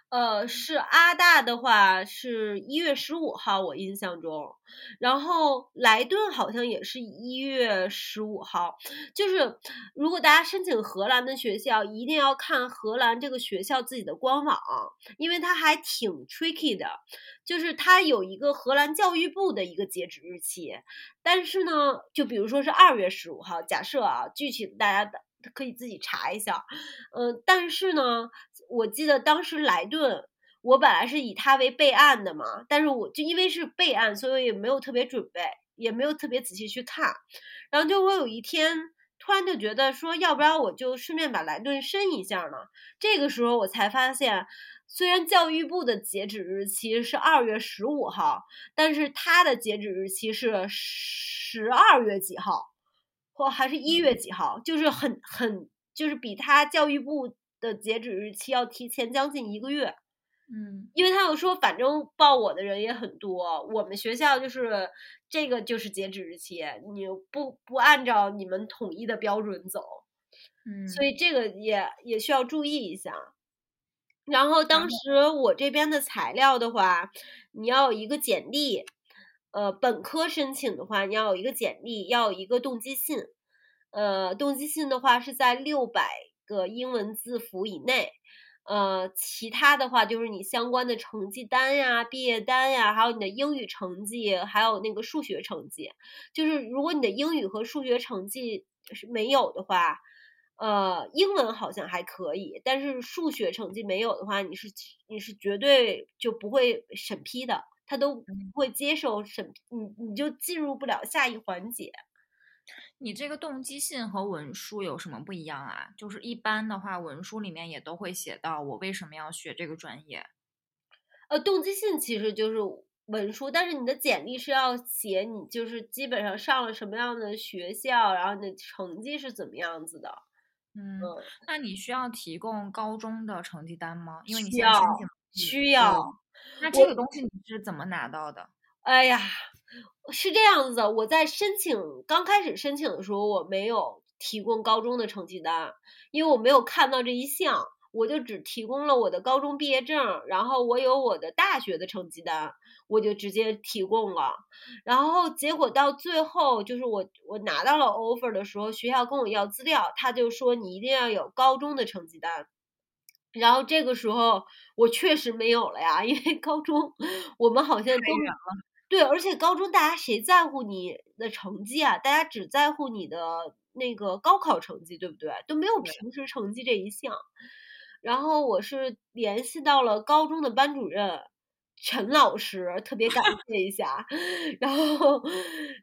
呃，是阿大的话是一月十五号，我印象中，然后莱顿好像也是一月十五号。就是如果大家申请荷兰的学校，一定要看荷兰这个学校自己的官网，因为它还挺 tricky 的。就是它有一个荷兰教育部的一个截止日期，但是呢，就比如说是二月十五号，假设啊，具体大家的。可以自己查一下，嗯，但是呢，我记得当时莱顿，我本来是以他为备案的嘛，但是我就因为是备案，所以也没有特别准备，也没有特别仔细去看，然后就我有一天突然就觉得说，要不然我就顺便把莱顿申一下呢。这个时候我才发现，虽然教育部的截止日期是二月十五号，但是它的截止日期是十二月几号。或还是一月几号，就是很很，就是比他教育部的截止日期要提前将近一个月，嗯，因为他有说，反正报我的人也很多，我们学校就是这个就是截止日期，你不不按照你们统一的标准走，嗯，所以这个也也需要注意一下。然后当时我这边的材料的话，你要有一个简历。呃，本科申请的话，你要有一个简历，要有一个动机信。呃，动机信的话是在六百个英文字符以内。呃，其他的话就是你相关的成绩单呀、毕业单呀，还有你的英语成绩，还有那个数学成绩。就是如果你的英语和数学成绩是没有的话，呃，英文好像还可以，但是数学成绩没有的话，你是你是绝对就不会审批的。他都不会接受审，你你就进入不了下一环节。你这个动机信和文书有什么不一样啊？就是一般的话，文书里面也都会写到我为什么要学这个专业。呃，动机信其实就是文书，但是你的简历是要写你就是基本上上了什么样的学校，然后你的成绩是怎么样子的。嗯，那你需要提供高中的成绩单吗？因为你需要需要。那这个东西你是怎么拿到的？哎呀，是这样子的，我在申请刚开始申请的时候，我没有提供高中的成绩单，因为我没有看到这一项，我就只提供了我的高中毕业证，然后我有我的大学的成绩单，我就直接提供了。然后结果到最后，就是我我拿到了 offer 的时候，学校跟我要资料，他就说你一定要有高中的成绩单。然后这个时候我确实没有了呀，因为高中 [LAUGHS] 我们好像都对，而且高中大家谁在乎你的成绩啊？大家只在乎你的那个高考成绩，对不对？都没有平时成绩这一项。然后我是联系到了高中的班主任陈老师，特别感 [LAUGHS] 谢一下，[LAUGHS] 然后，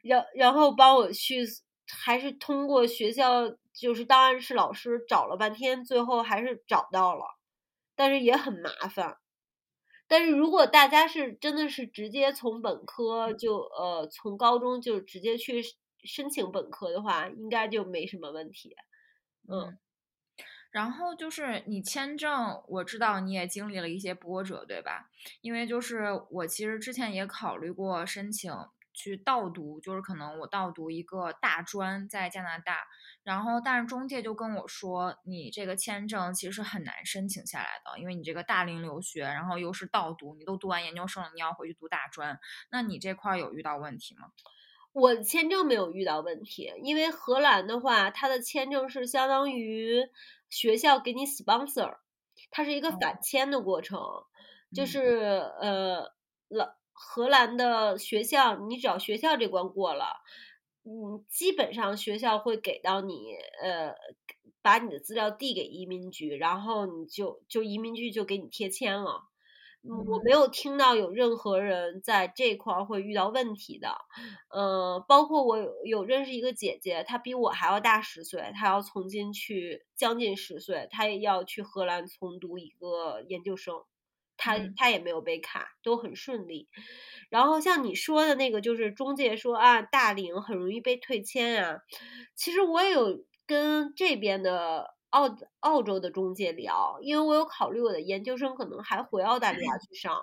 然然后帮我去，还是通过学校就是档案室老师找了半天，最后还是找到了。但是也很麻烦，但是如果大家是真的是直接从本科就呃从高中就直接去申请本科的话，应该就没什么问题。嗯，然后就是你签证，我知道你也经历了一些波折，对吧？因为就是我其实之前也考虑过申请。去倒读，就是可能我倒读一个大专在加拿大，然后但是中介就跟我说，你这个签证其实很难申请下来的，因为你这个大龄留学，然后又是倒读，你都读完研究生了，你要回去读大专，那你这块有遇到问题吗？我签证没有遇到问题，因为荷兰的话，它的签证是相当于学校给你 sponsor，它是一个返签的过程，就是呃，老荷兰的学校，你只要学校这关过了，嗯，基本上学校会给到你，呃，把你的资料递给移民局，然后你就就移民局就给你贴签了。我没有听到有任何人在这块儿会遇到问题的，嗯，包括我有有认识一个姐姐，她比我还要大十岁，她要从今去将近十岁，她也要去荷兰重读一个研究生，她她也没有被卡，都很顺利。然后像你说的那个，就是中介说啊，大龄很容易被退签啊，其实我也有跟这边的。澳澳洲的中介聊，因为我有考虑我的研究生可能还回澳大利亚去上，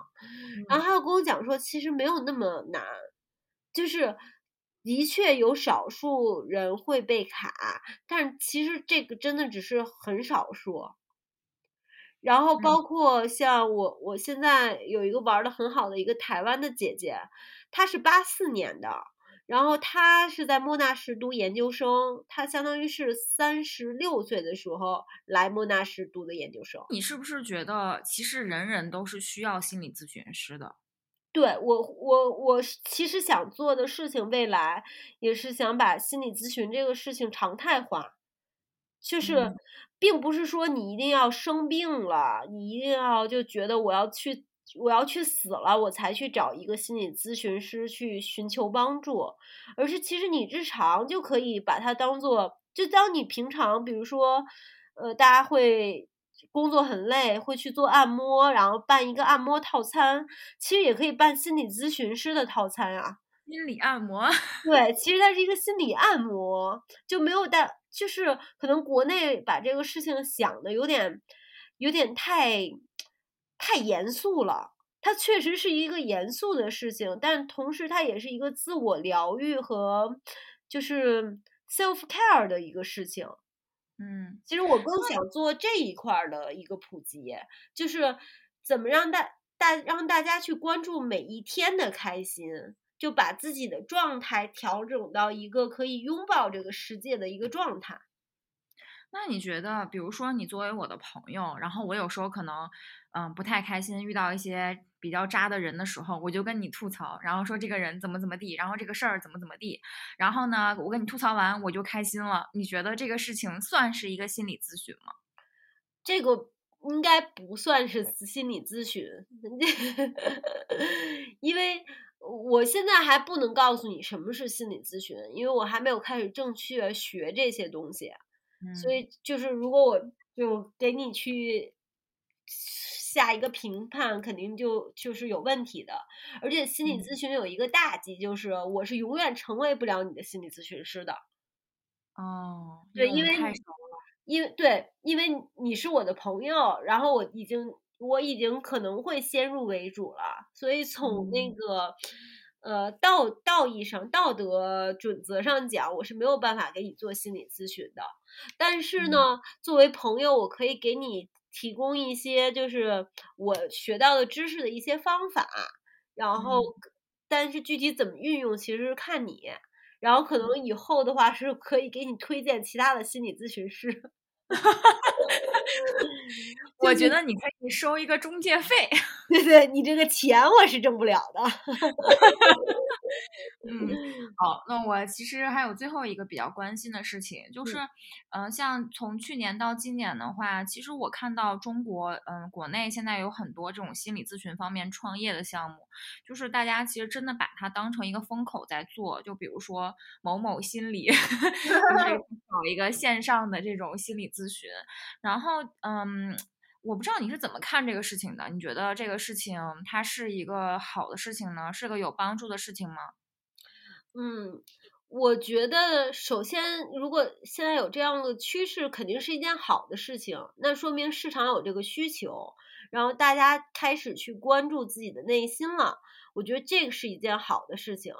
然后他又跟我讲说，其实没有那么难，就是的确有少数人会被卡，但其实这个真的只是很少数。然后包括像我，我现在有一个玩的很好的一个台湾的姐姐，她是八四年的。然后她是在莫纳什读研究生，她相当于是三十六岁的时候来莫纳什读的研究生。你是不是觉得其实人人都是需要心理咨询师的？对我，我我其实想做的事情，未来也是想把心理咨询这个事情常态化，就是并不是说你一定要生病了，你一定要就觉得我要去。我要去死了，我才去找一个心理咨询师去寻求帮助，而是其实你日常就可以把它当做，就当你平常，比如说，呃，大家会工作很累，会去做按摩，然后办一个按摩套餐，其实也可以办心理咨询师的套餐啊。心理按摩，[LAUGHS] 对，其实它是一个心理按摩，就没有带，就是可能国内把这个事情想的有点，有点太。太严肃了，它确实是一个严肃的事情，但同时它也是一个自我疗愈和就是 self care 的一个事情。嗯，其实我更想做这一块的一个普及，就是怎么让大大让大家去关注每一天的开心，就把自己的状态调整到一个可以拥抱这个世界的一个状态。那你觉得，比如说你作为我的朋友，然后我有时候可能，嗯，不太开心，遇到一些比较渣的人的时候，我就跟你吐槽，然后说这个人怎么怎么地，然后这个事儿怎么怎么地，然后呢，我跟你吐槽完，我就开心了。你觉得这个事情算是一个心理咨询吗？这个应该不算是心理咨询，[LAUGHS] 因为我现在还不能告诉你什么是心理咨询，因为我还没有开始正确学这些东西。所以就是，如果我就给你去下一个评判，肯定就就是有问题的。而且心理咨询有一个大忌，就是我是永远成为不了你的心理咨询师的。哦，对，因为因为对，因为你是我的朋友，然后我已经我已经可能会先入为主了，所以从那个。呃，道道义上、道德准则上讲，我是没有办法给你做心理咨询的。但是呢，作为朋友，我可以给你提供一些，就是我学到的知识的一些方法。然后，但是具体怎么运用，其实是看你。然后，可能以后的话，是可以给你推荐其他的心理咨询师。[LAUGHS] 我觉得你可以收一个中介费，[LAUGHS] 对对，你这个钱我是挣不了的。[LAUGHS] 嗯，好，那我其实还有最后一个比较关心的事情，就是，嗯，像从去年到今年的话，其实我看到中国，嗯，国内现在有很多这种心理咨询方面创业的项目，就是大家其实真的把它当成一个风口在做，就比如说某某心理，[LAUGHS] 就是 [LAUGHS] 搞一个线上的这种心理咨询，然后，嗯。我不知道你是怎么看这个事情的？你觉得这个事情它是一个好的事情呢？是个有帮助的事情吗？嗯，我觉得首先，如果现在有这样的趋势，肯定是一件好的事情。那说明市场有这个需求，然后大家开始去关注自己的内心了。我觉得这个是一件好的事情。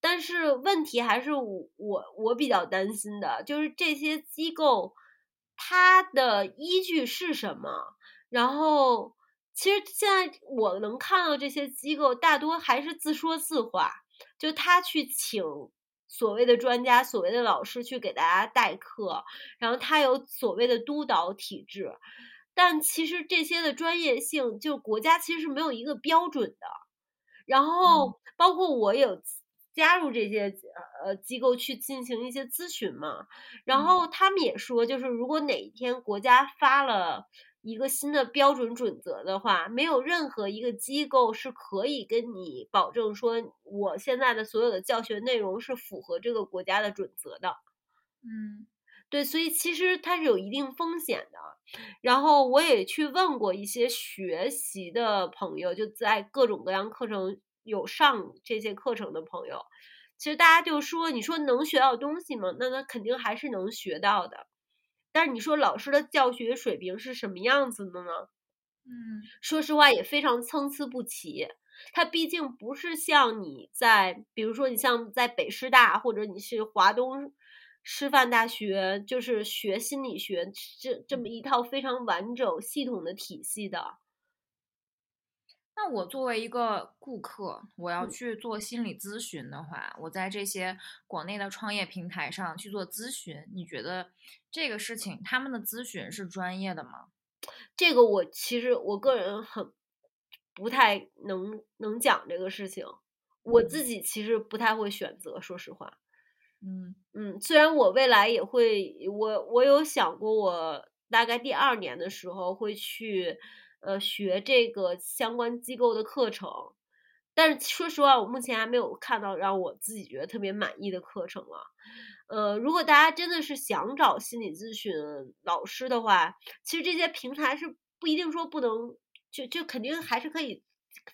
但是问题还是我我我比较担心的，就是这些机构它的依据是什么？然后其实现在我能看到这些机构大多还是自说自话，就他去请所谓的专家、所谓的老师去给大家代课，然后他有所谓的督导体制，但其实这些的专业性，就国家其实是没有一个标准的。然后包括我有。加入这些呃机构去进行一些咨询嘛，然后他们也说，就是如果哪一天国家发了一个新的标准准则的话，没有任何一个机构是可以跟你保证说，我现在的所有的教学内容是符合这个国家的准则的。嗯，对，所以其实它是有一定风险的。然后我也去问过一些学习的朋友，就在各种各样课程。有上这些课程的朋友，其实大家就说，你说能学到东西吗？那那肯定还是能学到的。但是你说老师的教学水平是什么样子的呢？嗯，说实话也非常参差不齐。它毕竟不是像你在，比如说你像在北师大或者你是华东师范大学，就是学心理学这这么一套非常完整系统的体系的。那我作为一个顾客，我要去做心理咨询的话，我在这些国内的创业平台上去做咨询，你觉得这个事情他们的咨询是专业的吗？这个我其实我个人很不太能能讲这个事情，我自己其实不太会选择，说实话。嗯嗯，虽然我未来也会，我我有想过，我大概第二年的时候会去。呃，学这个相关机构的课程，但是说实话，我目前还没有看到让我自己觉得特别满意的课程了。呃，如果大家真的是想找心理咨询老师的话，其实这些平台是不一定说不能，就就肯定还是可以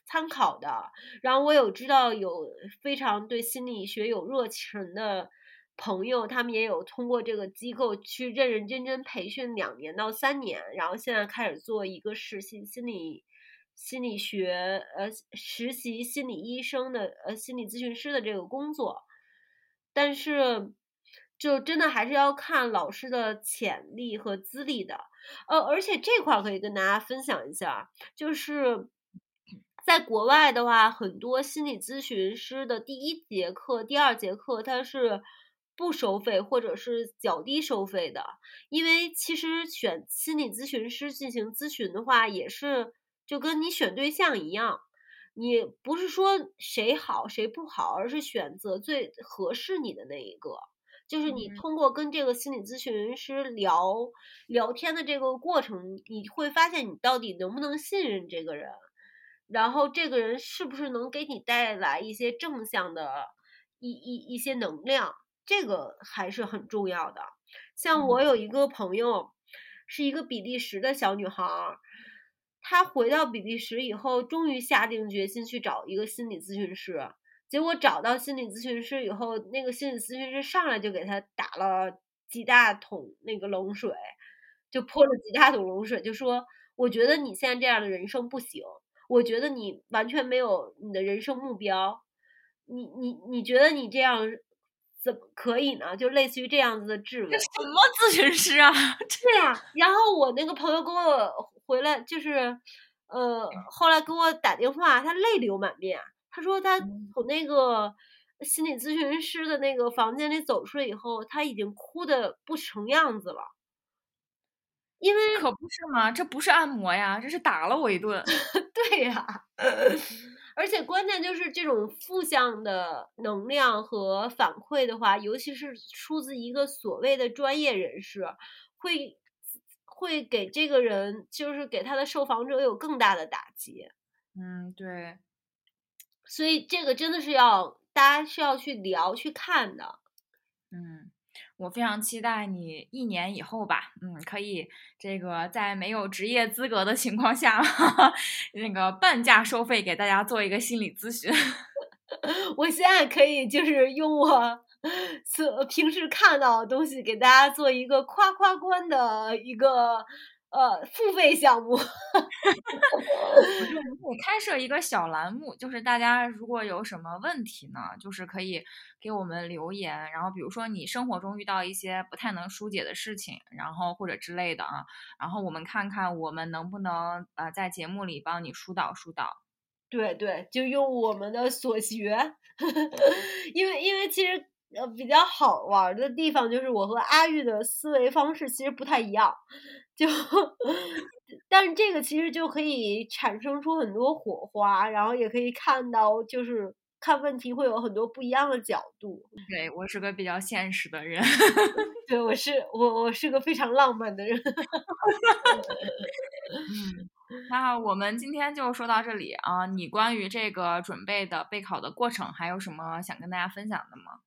参考的。然后我有知道有非常对心理学有热情的。朋友，他们也有通过这个机构去认认真真培训两年到三年，然后现在开始做一个实习心理心理学呃实习心理医生的呃心理咨询师的这个工作，但是就真的还是要看老师的潜力和资历的，呃，而且这块可以跟大家分享一下，就是在国外的话，很多心理咨询师的第一节课、第二节课，它是。不收费或者是较低收费的，因为其实选心理咨询师进行咨询的话，也是就跟你选对象一样，你不是说谁好谁不好，而是选择最合适你的那一个。就是你通过跟这个心理咨询师聊聊天的这个过程，你会发现你到底能不能信任这个人，然后这个人是不是能给你带来一些正向的一一一些能量。这个还是很重要的。像我有一个朋友，是一个比利时的小女孩儿，她回到比利时以后，终于下定决心去找一个心理咨询师。结果找到心理咨询师以后，那个心理咨询师上来就给她打了几大桶那个冷水，就泼了几大桶冷水，就说：“我觉得你现在这样的人生不行，我觉得你完全没有你的人生目标，你你你觉得你这样。”怎么可以呢？就类似于这样子的质问。什么咨询师啊？[LAUGHS] 对呀。然后我那个朋友跟我回来，就是，呃，后来给我打电话，他泪流满面。他说他从那个心理咨询师的那个房间里走出来以后，他已经哭的不成样子了。因为可不是嘛，这不是按摩呀，这是打了我一顿。[LAUGHS] 对呀。而且关键就是这种负向的能量和反馈的话，尤其是出自一个所谓的专业人士，会会给这个人，就是给他的受访者有更大的打击。嗯，对。所以这个真的是要大家需要去聊去看的。嗯。我非常期待你一年以后吧，嗯，可以这个在没有职业资格的情况下，[LAUGHS] 那个半价收费给大家做一个心理咨询。[LAUGHS] 我现在可以就是用我所平时看到的东西给大家做一个夸夸观的一个呃付费项目。[LAUGHS] 我就开设一个小栏目，就是大家如果有什么问题呢，就是可以给我们留言。然后比如说你生活中遇到一些不太能疏解的事情，然后或者之类的啊，然后我们看看我们能不能呃在节目里帮你疏导疏导。对对，就用我们的所学，[LAUGHS] 因为因为其实呃比较好玩的地方就是我和阿玉的思维方式其实不太一样，就 [LAUGHS] 但是这个其实就可以产生出很多火花，然后也可以看到就是看问题会有很多不一样的角度。对我是个比较现实的人，[LAUGHS] 对我是我我是个非常浪漫的人。嗯。那我们今天就说到这里啊！你关于这个准备的备考的过程，还有什么想跟大家分享的吗？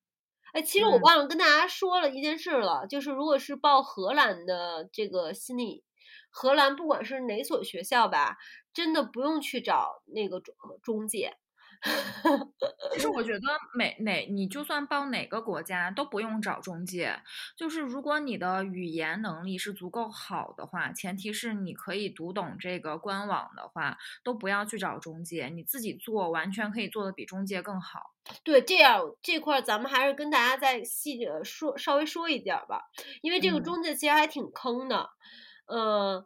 哎，其实我忘了跟大家说了一件事了，就是如果是报荷兰的这个心理，荷兰不管是哪所学校吧，真的不用去找那个中中介。其实我觉得每哪你就算报哪个国家都不用找中介，就是如果你的语言能力是足够好的话，前提是你可以读懂这个官网的话，都不要去找中介，你自己做完全可以做的比中介更好。对，这样这块咱们还是跟大家再细说稍微说一点吧，因为这个中介其实还挺坑的，嗯。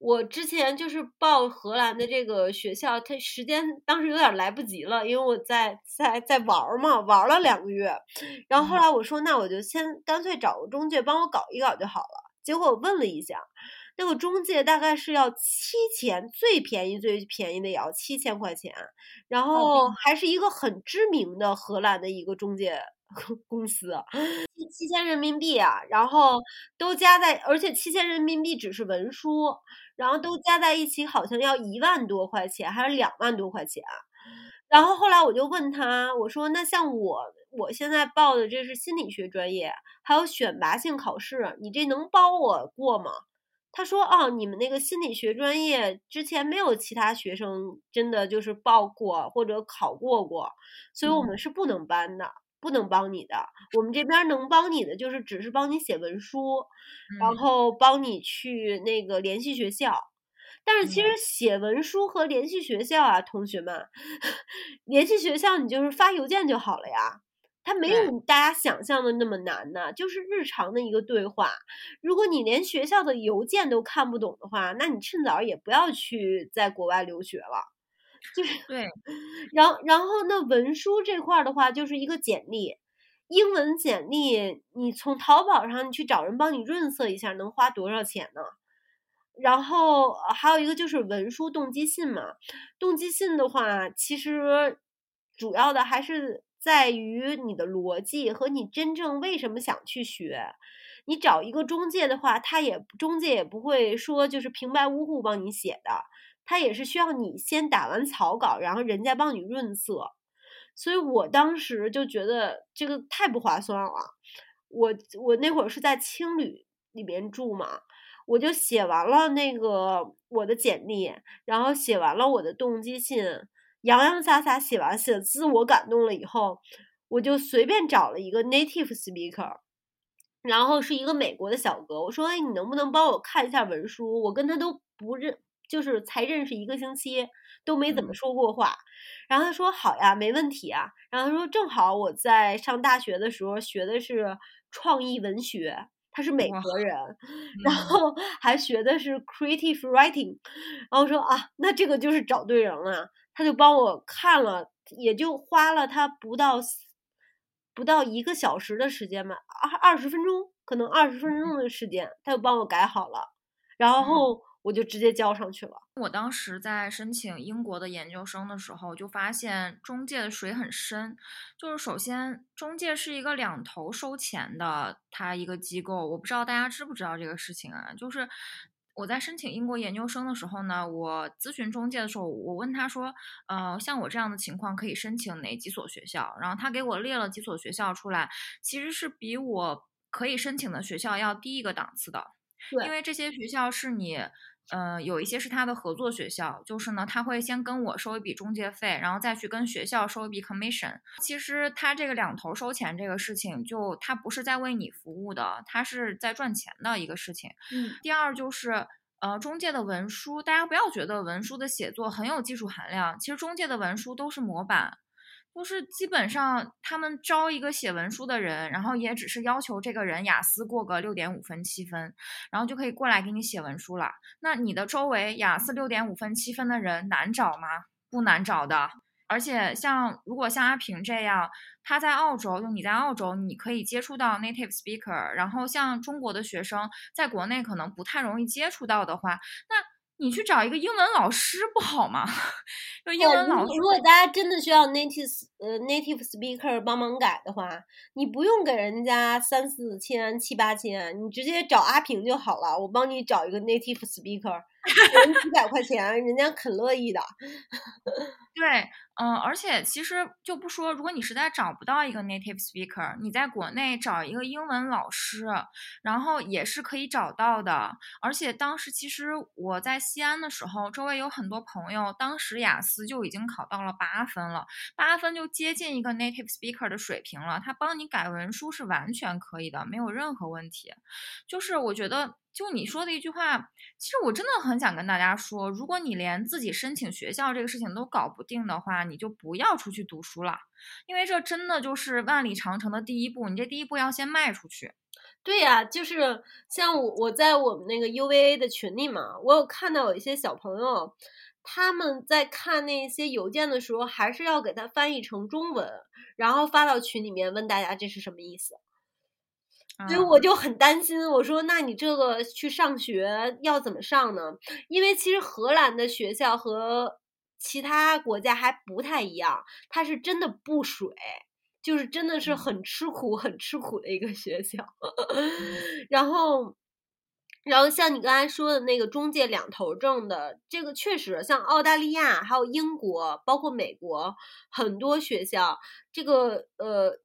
我之前就是报荷兰的这个学校，它时间当时有点来不及了，因为我在在在玩嘛，玩了两个月。然后后来我说，那我就先干脆找个中介帮我搞一搞就好了。结果我问了一下，那个中介大概是要七千，最便宜最便宜的也要七千块钱，然后还是一个很知名的荷兰的一个中介公司，七千人民币啊，然后都加在，而且七千人民币只是文书。然后都加在一起，好像要一万多块钱，还是两万多块钱。然后后来我就问他，我说：“那像我我现在报的这是心理学专业，还有选拔性考试，你这能帮我过吗？”他说：“哦，你们那个心理学专业之前没有其他学生真的就是报过或者考过过，所以我们是不能搬的。”不能帮你的，我们这边能帮你的就是只是帮你写文书，然后帮你去那个联系学校。但是其实写文书和联系学校啊，同学们，[LAUGHS] 联系学校你就是发邮件就好了呀，它没有大家想象的那么难呢，就是日常的一个对话。如果你连学校的邮件都看不懂的话，那你趁早也不要去在国外留学了。就是对，[LAUGHS] 然后然后那文书这块的话，就是一个简历，英文简历，你从淘宝上你去找人帮你润色一下，能花多少钱呢？然后还有一个就是文书动机信嘛，动机信的话，其实主要的还是在于你的逻辑和你真正为什么想去学。你找一个中介的话，他也中介也不会说就是平白无故帮你写的。他也是需要你先打完草稿，然后人家帮你润色，所以我当时就觉得这个太不划算了。我我那会儿是在青旅里边住嘛，我就写完了那个我的简历，然后写完了我的动机信，洋洋洒洒写完，写自我感动了以后，我就随便找了一个 native speaker，然后是一个美国的小哥，我说：“哎，你能不能帮我看一下文书？我跟他都不认。”就是才认识一个星期，都没怎么说过话。然后他说：“好呀，没问题啊。”然后他说：“正好我在上大学的时候学的是创意文学，他是美国人，然后还学的是 creative writing。”然后说：“啊，那这个就是找对人了。”他就帮我看了，也就花了他不到不到一个小时的时间吧，二二十分钟，可能二十分钟的时间，他就帮我改好了，然后。我就直接交上去了。我当时在申请英国的研究生的时候，就发现中介的水很深。就是首先，中介是一个两头收钱的，他一个机构。我不知道大家知不知道这个事情啊？就是我在申请英国研究生的时候呢，我咨询中介的时候，我问他说：“呃，像我这样的情况可以申请哪几所学校？”然后他给我列了几所学校出来，其实是比我可以申请的学校要低一个档次的。因为这些学校是你。呃，有一些是他的合作学校，就是呢，他会先跟我收一笔中介费，然后再去跟学校收一笔 commission。其实他这个两头收钱这个事情，就他不是在为你服务的，他是在赚钱的一个事情。嗯。第二就是，呃，中介的文书，大家不要觉得文书的写作很有技术含量，其实中介的文书都是模板，就是基本上他们招一个写文书的人，然后也只是要求这个人雅思过个六点五分、七分，然后就可以过来给你写文书了。那你的周围雅思六点五分、七分的人难找吗？不难找的。而且像如果像阿平这样，他在澳洲，就你在澳洲，你可以接触到 native speaker。然后像中国的学生在国内可能不太容易接触到的话，那你去找一个英文老师不好吗？[LAUGHS] 就英文老师，如果大家真的需要 native 呃 native speaker 帮忙改的话，你不用给人家三四千、七八千，你直接找阿平就好了，我帮你找一个 native speaker。几百块钱，人家肯乐意的。[LAUGHS] 对，嗯，而且其实就不说，如果你实在找不到一个 native speaker，你在国内找一个英文老师，然后也是可以找到的。而且当时其实我在西安的时候，周围有很多朋友，当时雅思就已经考到了八分了，八分就接近一个 native speaker 的水平了。他帮你改文书是完全可以的，没有任何问题。就是我觉得。就你说的一句话，其实我真的很想跟大家说，如果你连自己申请学校这个事情都搞不定的话，你就不要出去读书了，因为这真的就是万里长城的第一步，你这第一步要先迈出去。对呀，就是像我我在我们那个 UVA 的群里嘛，我有看到有一些小朋友，他们在看那些邮件的时候，还是要给他翻译成中文，然后发到群里面问大家这是什么意思。所以我就很担心，我说那你这个去上学要怎么上呢？因为其实荷兰的学校和其他国家还不太一样，它是真的不水，就是真的是很吃苦、很吃苦的一个学校。[LAUGHS] 然后，然后像你刚才说的那个中介两头挣的，这个确实像澳大利亚、还有英国，包括美国很多学校，这个呃。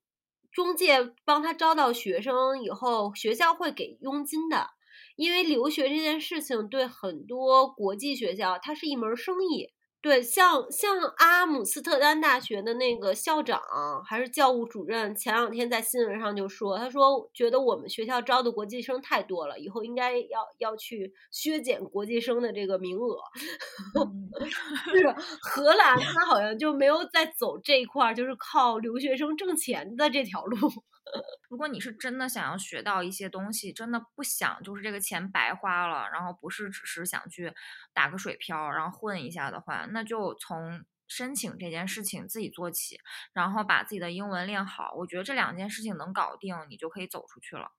中介帮他招到学生以后，学校会给佣金的，因为留学这件事情对很多国际学校，它是一门生意。对，像像阿姆斯特丹大学的那个校长还是教务主任，前两天在新闻上就说，他说觉得我们学校招的国际生太多了，以后应该要要去削减国际生的这个名额。[LAUGHS] [LAUGHS] 是荷兰，他好像就没有在走这一块儿，就是靠留学生挣钱的这条路。如果你是真的想要学到一些东西，真的不想就是这个钱白花了，然后不是只是想去打个水漂，然后混一下的话，那就从申请这件事情自己做起，然后把自己的英文练好。我觉得这两件事情能搞定，你就可以走出去了。